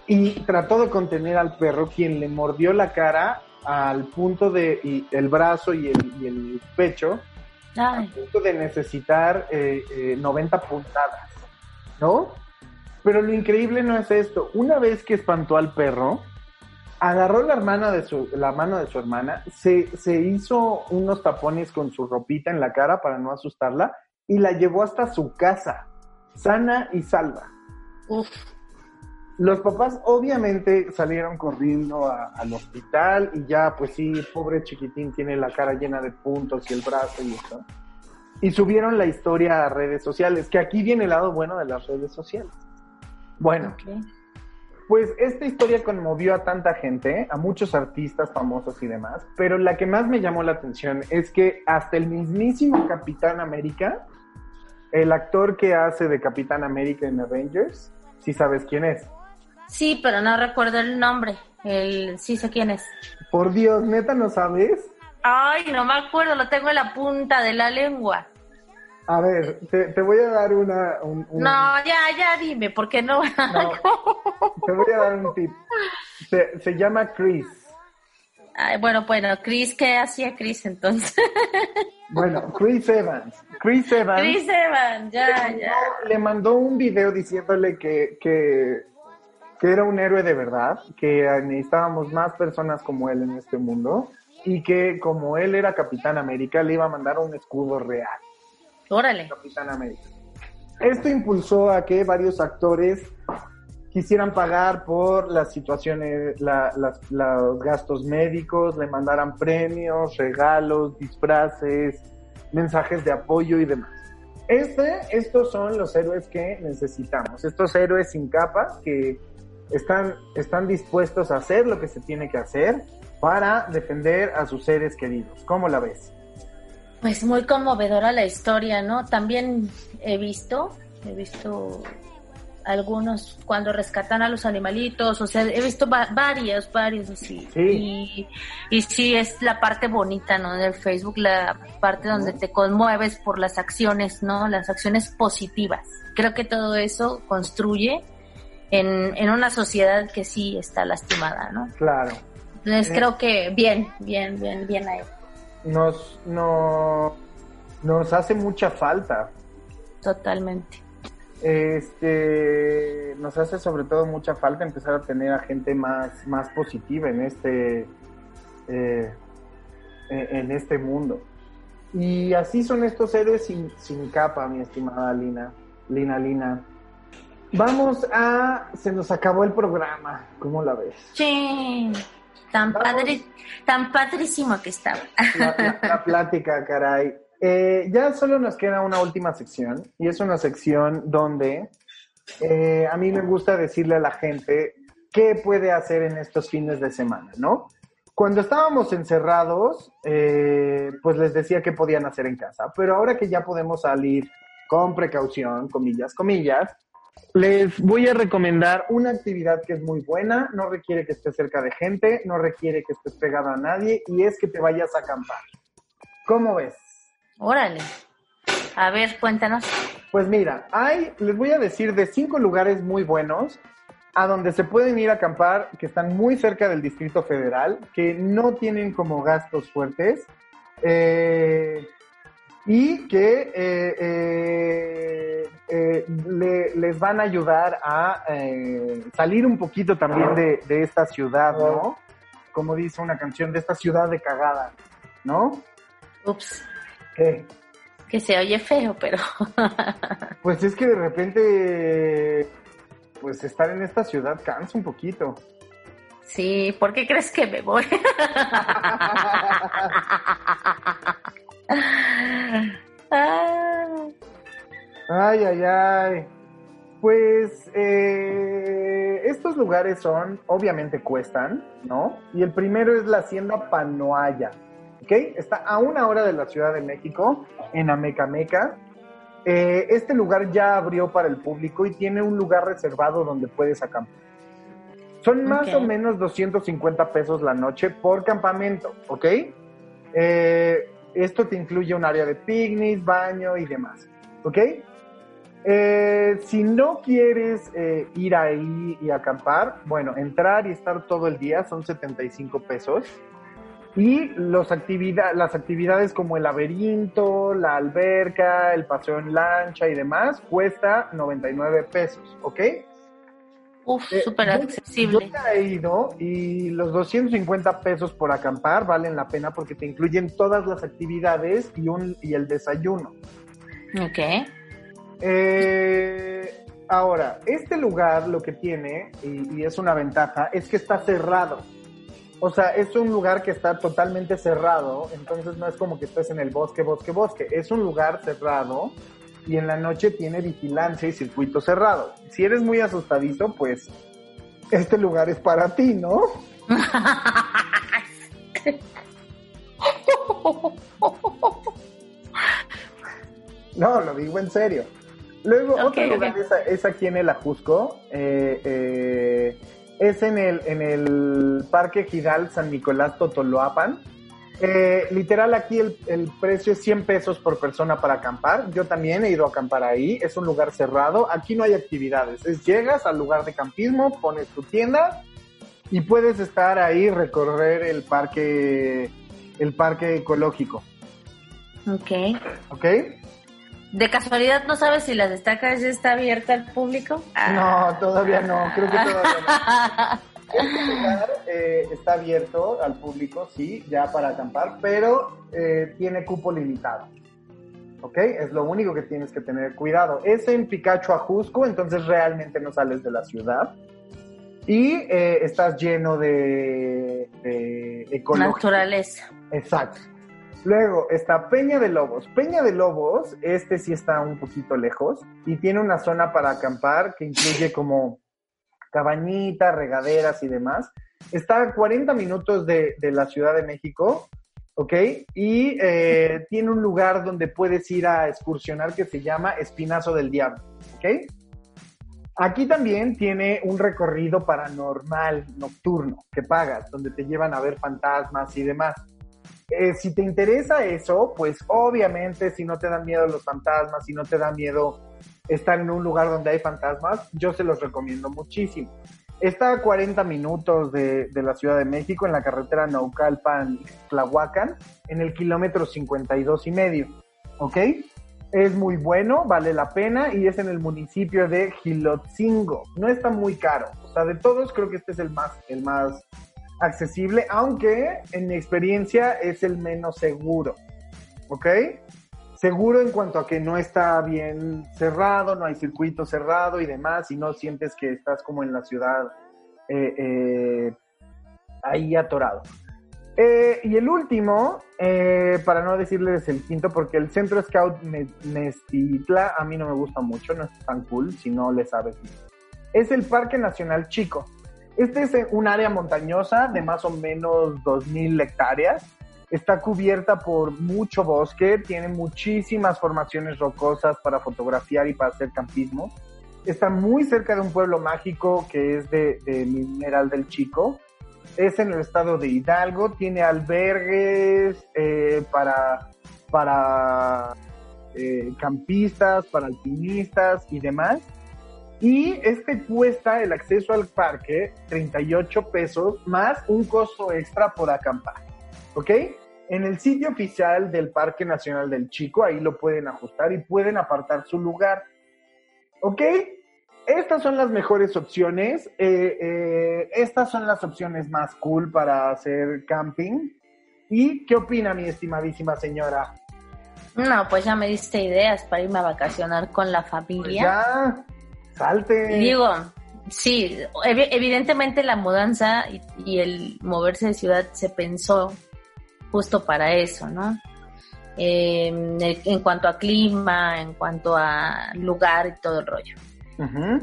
Speaker 2: y trató de contener al perro, quien le mordió la cara al punto de y el brazo y el, y el pecho,
Speaker 3: Ay,
Speaker 2: al punto de necesitar eh, eh, 90 puntadas, ¿no? Pero lo increíble no es esto. Una vez que espantó al perro, agarró la hermana de su, la mano de su hermana, se, se hizo unos tapones con su ropita en la cara para no asustarla y la llevó hasta su casa, sana y salva.
Speaker 3: uf.
Speaker 2: Los papás obviamente salieron corriendo a- al hospital y ya, pues sí, pobre chiquitín tiene la cara llena de puntos y el brazo y eso. Y subieron la historia a redes sociales, que aquí viene el lado bueno de las redes sociales. Bueno. Pues esta historia conmovió a tanta gente, a muchos artistas famosos y demás, pero la que más me llamó la atención es que hasta el mismísimo Capitán América, el actor que hace de Capitán América en Avengers, si sabes quién es.
Speaker 3: Sí, pero no recuerdo el nombre. El, sí sé quién es.
Speaker 2: Por Dios, neta, ¿no sabes?
Speaker 3: Ay, no me acuerdo, lo tengo en la punta de la lengua.
Speaker 2: A ver, te, te voy a dar una... un- un-
Speaker 3: No, ya, ya dime, porque no.
Speaker 2: no, te voy a dar un tip. Se, se llama Chris.
Speaker 3: Ay, bueno, bueno, Chris, ¿qué hacía Chris entonces?
Speaker 2: Bueno, Chris Evans. Chris Evans
Speaker 3: Chris Evans, ya, ya.
Speaker 2: le mandó un video diciéndole que, que, que era un héroe de verdad, que necesitábamos más personas como él en este mundo y que como él era Capitán América le iba a mandar un escudo real.
Speaker 3: Órale.
Speaker 2: Capitán América. Esto impulsó a que varios actores quisieran pagar por las situaciones, los gastos médicos, le mandaran premios, regalos, disfraces, mensajes de apoyo y demás. Este, estos son los héroes que necesitamos, estos héroes sin capa que están, están dispuestos a hacer lo que se tiene que hacer para defender a sus seres queridos. ¿Cómo la ves?
Speaker 3: Pues muy conmovedora la historia, ¿no? También he visto, he visto algunos cuando rescatan a los animalitos, o sea, he visto va- varios, varios así.
Speaker 2: Sí.
Speaker 3: Y, y sí, es la parte bonita, ¿no? Del Facebook, la parte donde te conmueves por las acciones, ¿no? Las acciones positivas. Creo que todo eso construye en, en una sociedad que sí está lastimada, ¿no?
Speaker 2: Claro.
Speaker 3: Entonces
Speaker 2: Eh.
Speaker 3: creo que bien, bien, bien, bien ahí.
Speaker 2: Nos, no, nos hace mucha falta.
Speaker 3: Totalmente.
Speaker 2: Este, nos hace sobre todo mucha falta empezar a tener a gente más, más positiva en este, eh, en en este mundo. Y así son estos héroes sin, sin capa, mi estimada Lina, Lina, Lina. Vamos a, se nos acabó el programa, ¿cómo la ves?
Speaker 3: Sí. Tan,
Speaker 2: Vamos.
Speaker 3: padre, tan padrísimo que estaba.
Speaker 2: la, la- la plática, caray. Eh, ya solo nos queda una última sección y es una sección donde eh, a mí me gusta decirle a la gente qué puede hacer en estos fines de semana, ¿no? Cuando estábamos encerrados, eh, pues les decía qué podían hacer en casa, pero ahora que ya podemos salir con precaución, comillas, comillas, les voy a recomendar una actividad que es muy buena, no requiere que estés cerca de gente, no requiere que estés pegado a nadie y es que te vayas a acampar. ¿Cómo ves?
Speaker 3: Órale. A ver, cuéntanos.
Speaker 2: Pues mira, hay, les voy a decir de cinco lugares muy buenos a donde se pueden ir a acampar, que están muy cerca del Distrito Federal, que no tienen como gastos fuertes eh, y que eh, eh, eh, le- les van a ayudar a eh, salir un poquito también de, de esta ciudad, ¿no? Como dice una canción, de esta ciudad de cagada, ¿no?
Speaker 3: Ups,
Speaker 2: ¿Qué?
Speaker 3: que se oye feo, pero
Speaker 2: Pues es que de repente, pues estar en esta ciudad cansa un poquito.
Speaker 3: sí, ¿por qué crees que me voy? Ah,
Speaker 2: Ay, ay, ay. Pues eh, estos lugares son, obviamente cuestan, ¿no? Y el primero es la Hacienda Panoaya, ¿ok? Está a una hora de la Ciudad de México, en Amecameca. Eh, este lugar ya abrió para el público y tiene un lugar reservado donde puedes acampar. Son más o menos 250 pesos la noche por campamento, ¿ok? Eh, esto te incluye un área de picnic, baño y demás, ¿ok? Eh, si no quieres eh, ir ahí y acampar, bueno, entrar y estar todo el día son 75 pesos. Y los actividad, las actividades como el laberinto, la alberca, el paseo en lancha y demás cuesta 99 pesos, ¿ok?
Speaker 3: uf,
Speaker 2: Eh,
Speaker 3: súper accesible.
Speaker 2: Yo ya he ido y los 250 pesos por acampar valen la pena porque te incluyen todas las actividades y, un, y el desayuno.
Speaker 3: Ok.
Speaker 2: Eh, ahora, este lugar lo que tiene, y, y es una ventaja, es que está cerrado. O sea, es un lugar que está totalmente cerrado, entonces no es como que estés en el bosque, bosque, bosque. Es un lugar cerrado y en la noche tiene vigilancia y circuito cerrado. Si eres muy asustadizo, pues este lugar es para ti, ¿no? No, lo digo en serio. Luego, otro lugar es, es aquí en el Ajusco. eh, eh, es en el, en el Parque Gidal San Nicolás Totoloapan. Eh, literal, aquí el, el precio es 100 pesos por persona para acampar. Yo también he ido a acampar ahí. Es un lugar cerrado. Aquí no hay actividades. Es llegas al lugar de campismo, pones tu tienda y puedes estar ahí, recorrer el parque, el parque ecológico.
Speaker 3: Ok.
Speaker 2: ¿Ok?
Speaker 3: ¿De casualidad no sabes si las estacas ya está abierta al público? Ah.
Speaker 2: No, todavía no, creo que todavía no. Este lugar eh, está abierto al público, sí, ya para acampar, pero eh, tiene cupo limitado. ¿Ok? Es lo único que tienes que tener cuidado. Es en Picacho Ajusco, entonces realmente no sales de la ciudad. Y eh, estás lleno de, de ecología.
Speaker 3: Naturaleza.
Speaker 2: Exacto. Luego está Peña de Lobos. Peña de Lobos, este sí está un poquito lejos y tiene una zona para acampar que incluye como cabañitas, regaderas y demás. Está a 40 minutos de, de la Ciudad de México, ¿ok? Y eh, tiene un lugar donde puedes ir a excursionar que se llama Espinazo del Diablo, ¿ok? Aquí también tiene un recorrido paranormal nocturno que pagas, donde te llevan a ver fantasmas y demás. Eh, si te interesa eso, pues obviamente si no te dan miedo los fantasmas, si no te da miedo estar en un lugar donde hay fantasmas, yo se los recomiendo muchísimo. Está a 40 minutos de, la Ciudad de México en la carretera Naucalpan-Tlahuacan, en el kilómetro 52 y medio. ¿Ok? Es muy bueno, vale la pena y es en el municipio de Gilotzingo. No está muy caro. O sea, de todos creo que este es el más, el más accesible, aunque en mi experiencia es el menos seguro. ¿Ok? Seguro en cuanto a que no está bien cerrado, no hay circuito cerrado y demás, y no sientes que estás como en la ciudad eh, eh, ahí atorado. Eh, y el último, para no decirles el quinto, porque el Centro Scout Me- Mestitla a mí no me gusta mucho, no es tan cool si no le sabes. Es el Parque Nacional Chico. Este es un área montañosa de más o menos 2.000 hectáreas. Está cubierta por mucho bosque, tiene muchísimas formaciones rocosas para fotografiar y para hacer campismo. Está muy cerca de un pueblo mágico que es de, de Mineral del Chico. Es en el estado de Hidalgo, tiene albergues eh, para, para eh, campistas, para alpinistas y demás. Y este cuesta el acceso al parque 38 pesos más un costo extra por acampar. ¿Ok? En el sitio oficial del Parque Nacional del Chico, ahí lo pueden ajustar y pueden apartar su lugar. ¿Ok? Estas son las mejores opciones. eh, eh, estas son las opciones más cool para hacer camping. ¿Y qué opina mi estimadísima señora?
Speaker 3: No, pues ya me diste ideas para irme a vacacionar con la
Speaker 2: Pues
Speaker 3: familia.
Speaker 2: ya, salte.
Speaker 3: Digo, sí, evi- evidentemente la mudanza y, y el moverse de ciudad se pensó justo para eso, ¿no? Eh, en, cuanto a clima, en cuanto a lugar y todo el rollo.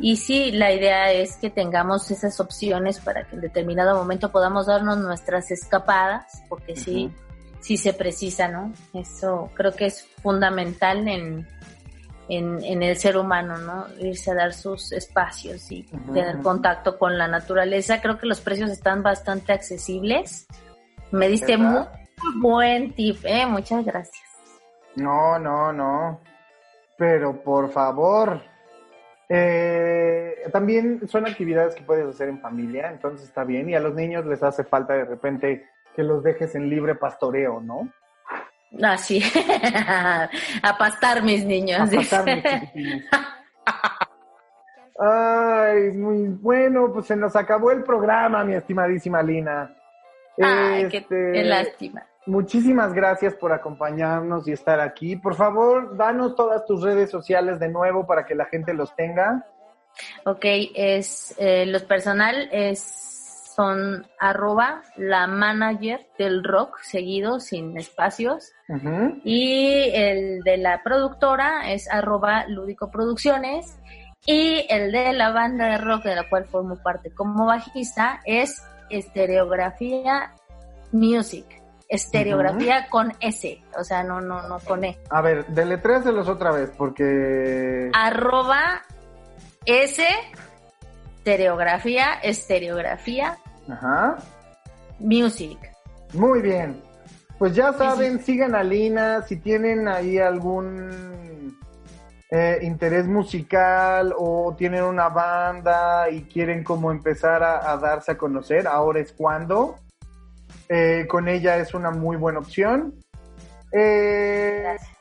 Speaker 3: Y sí, la idea es que tengamos esas opciones para que en determinado momento podamos darnos nuestras escapadas, porque sí, sí se precisa, ¿no? Eso creo que es fundamental en, en, en el ser humano, ¿no? Irse a dar sus espacios y tener contacto con la naturaleza. Creo que los precios están bastante accesibles. Me diste muy buen tip, ¿eh? Muchas gracias.
Speaker 2: No, no, no. Pero por favor. Eh, también son actividades que puedes hacer en familia, entonces está bien. Y a los niños les hace falta de repente que los dejes en libre pastoreo, ¿no?
Speaker 3: Así, a pastar mis niños.
Speaker 2: A pasar, mis. Ay, muy bueno, pues se nos acabó el programa, mi estimadísima Lina.
Speaker 3: Ay, qué,
Speaker 2: Este,
Speaker 3: qué lástima.
Speaker 2: Muchísimas gracias por acompañarnos y estar aquí. Por favor, danos todas tus redes sociales de nuevo para que la gente los tenga.
Speaker 3: Ok, es eh, los personal es son arroba la manager del rock seguido sin espacios. Y el de la productora es arroba lúdico producciones. Y el de la banda de rock de la cual formo parte como bajista es estereografía music. Estereografía con S o sea no no no con E.
Speaker 2: A ver, deletréaselos otra vez porque...
Speaker 3: arroba S, estereografía, estereografía,
Speaker 2: Ajá.
Speaker 3: music.
Speaker 2: Muy bien. Pues ya saben, sigan a Lina. Si tienen ahí algún eh, interés musical o tienen una banda y quieren como empezar a, a darse a conocer, ahora es cuando. Eh, con ella es una muy buena opción. Eh,
Speaker 3: Gracias.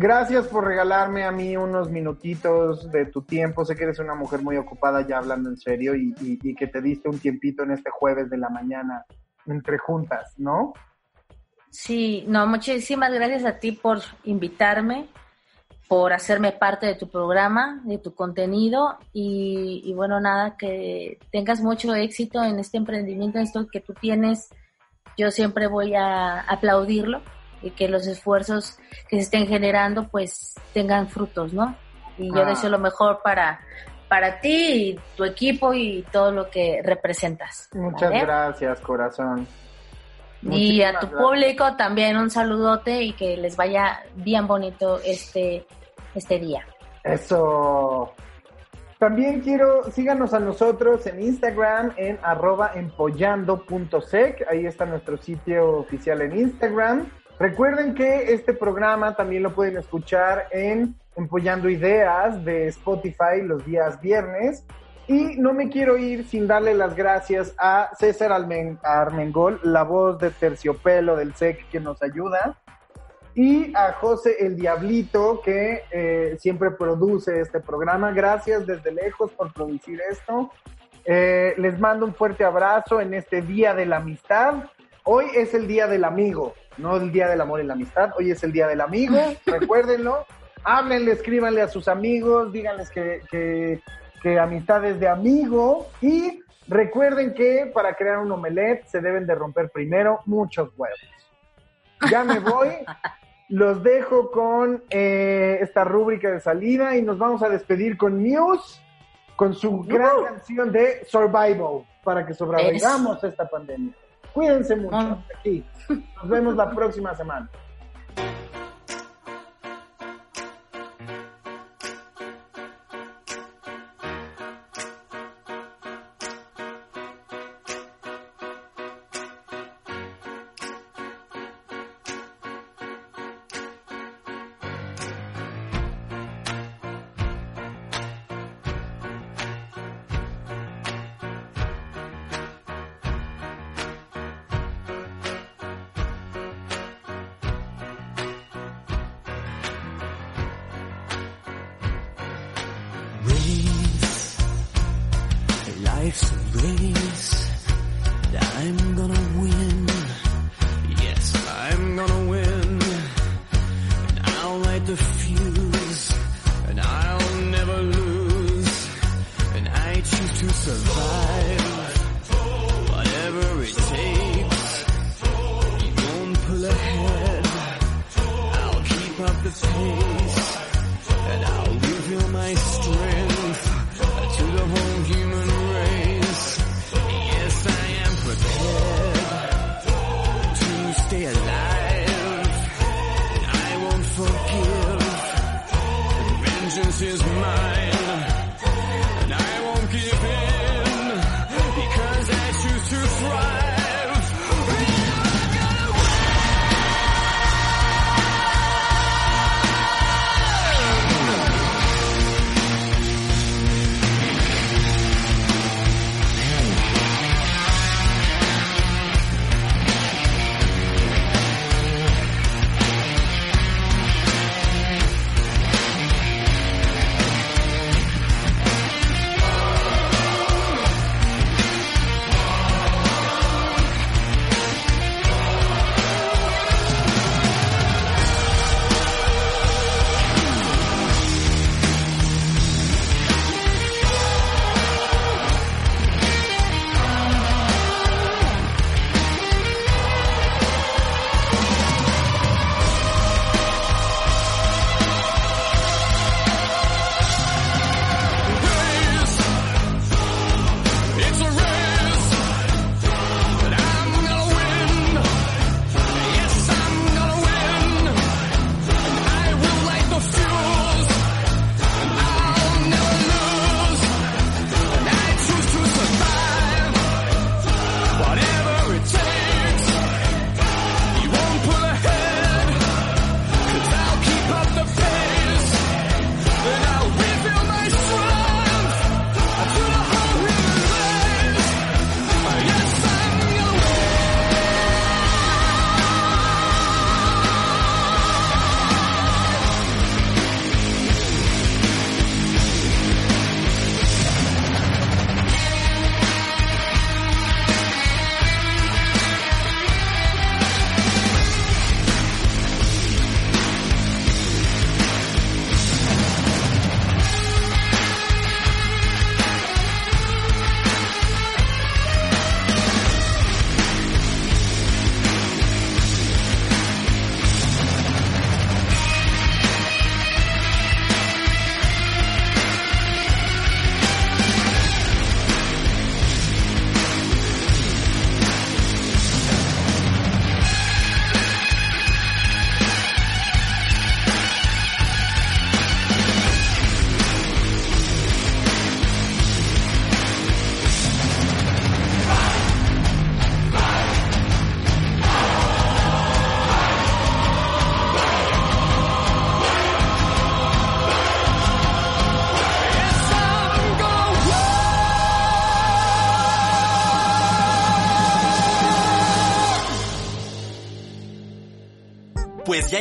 Speaker 2: Gracias por regalarme a mí unos minutitos de tu tiempo. Sé que eres una mujer muy ocupada ya hablando en serio y, y- que te diste un tiempito en este jueves de la mañana entre juntas, ¿no?
Speaker 3: Sí, no, muchísimas gracias a ti por invitarme, por hacerme parte de tu programa, de tu contenido y, y bueno, nada, que tengas mucho éxito en este emprendimiento, en esto que tú tienes. Yo siempre voy a aplaudirlo y que los esfuerzos que se estén generando pues tengan frutos, ¿no? Y yo
Speaker 2: Ah.
Speaker 3: deseo lo mejor para, para ti y tu equipo y todo lo que representas.
Speaker 2: Muchas
Speaker 3: ¿vale?
Speaker 2: gracias, corazón.
Speaker 3: Y a tu
Speaker 2: gracias.
Speaker 3: público también un saludote y que les vaya bien bonito este, este día.
Speaker 2: Eso. También quiero, síganos a nosotros en Instagram en arroba empollando.sec. Ahí está nuestro sitio oficial en Instagram. Recuerden que este programa también lo pueden escuchar en Empollando Ideas de Spotify los días viernes. Y no me quiero ir sin darle las gracias a César Almen- Armengol, la voz de terciopelo del SEC que nos ayuda y a José el Diablito, que eh, siempre produce este programa. Gracias desde lejos por producir esto. Eh, les mando un fuerte abrazo en este Día de la Amistad. Hoy es el Día del Amigo, no el Día del Amor y la Amistad. Hoy es el Día del Amigo, recuérdenlo. Háblenle, escríbanle a sus amigos, díganles que, que, que amistad es de amigo. Y
Speaker 4: Recuerden que para crear un omelette se deben de romper primero muchos huevos. Ya me voy. Los dejo con eh, esta rúbrica de salida y nos vamos a despedir con Muse, con su gran canción de Survival, para que sobrevivamos esta pandemia. Cuídense mucho. Hasta Aquí. Nos vemos la próxima semana.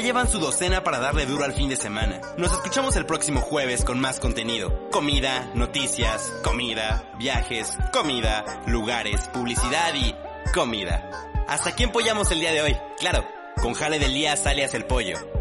Speaker 1: Llevan su docena para darle duro al fin de semana. Nos escuchamos el próximo jueves con más contenido. Comida, noticias, comida, viajes, comida, lugares, publicidad y comida. Hasta aquí empollamos el día de hoy. Claro, con Jale del Día alias El Pollo.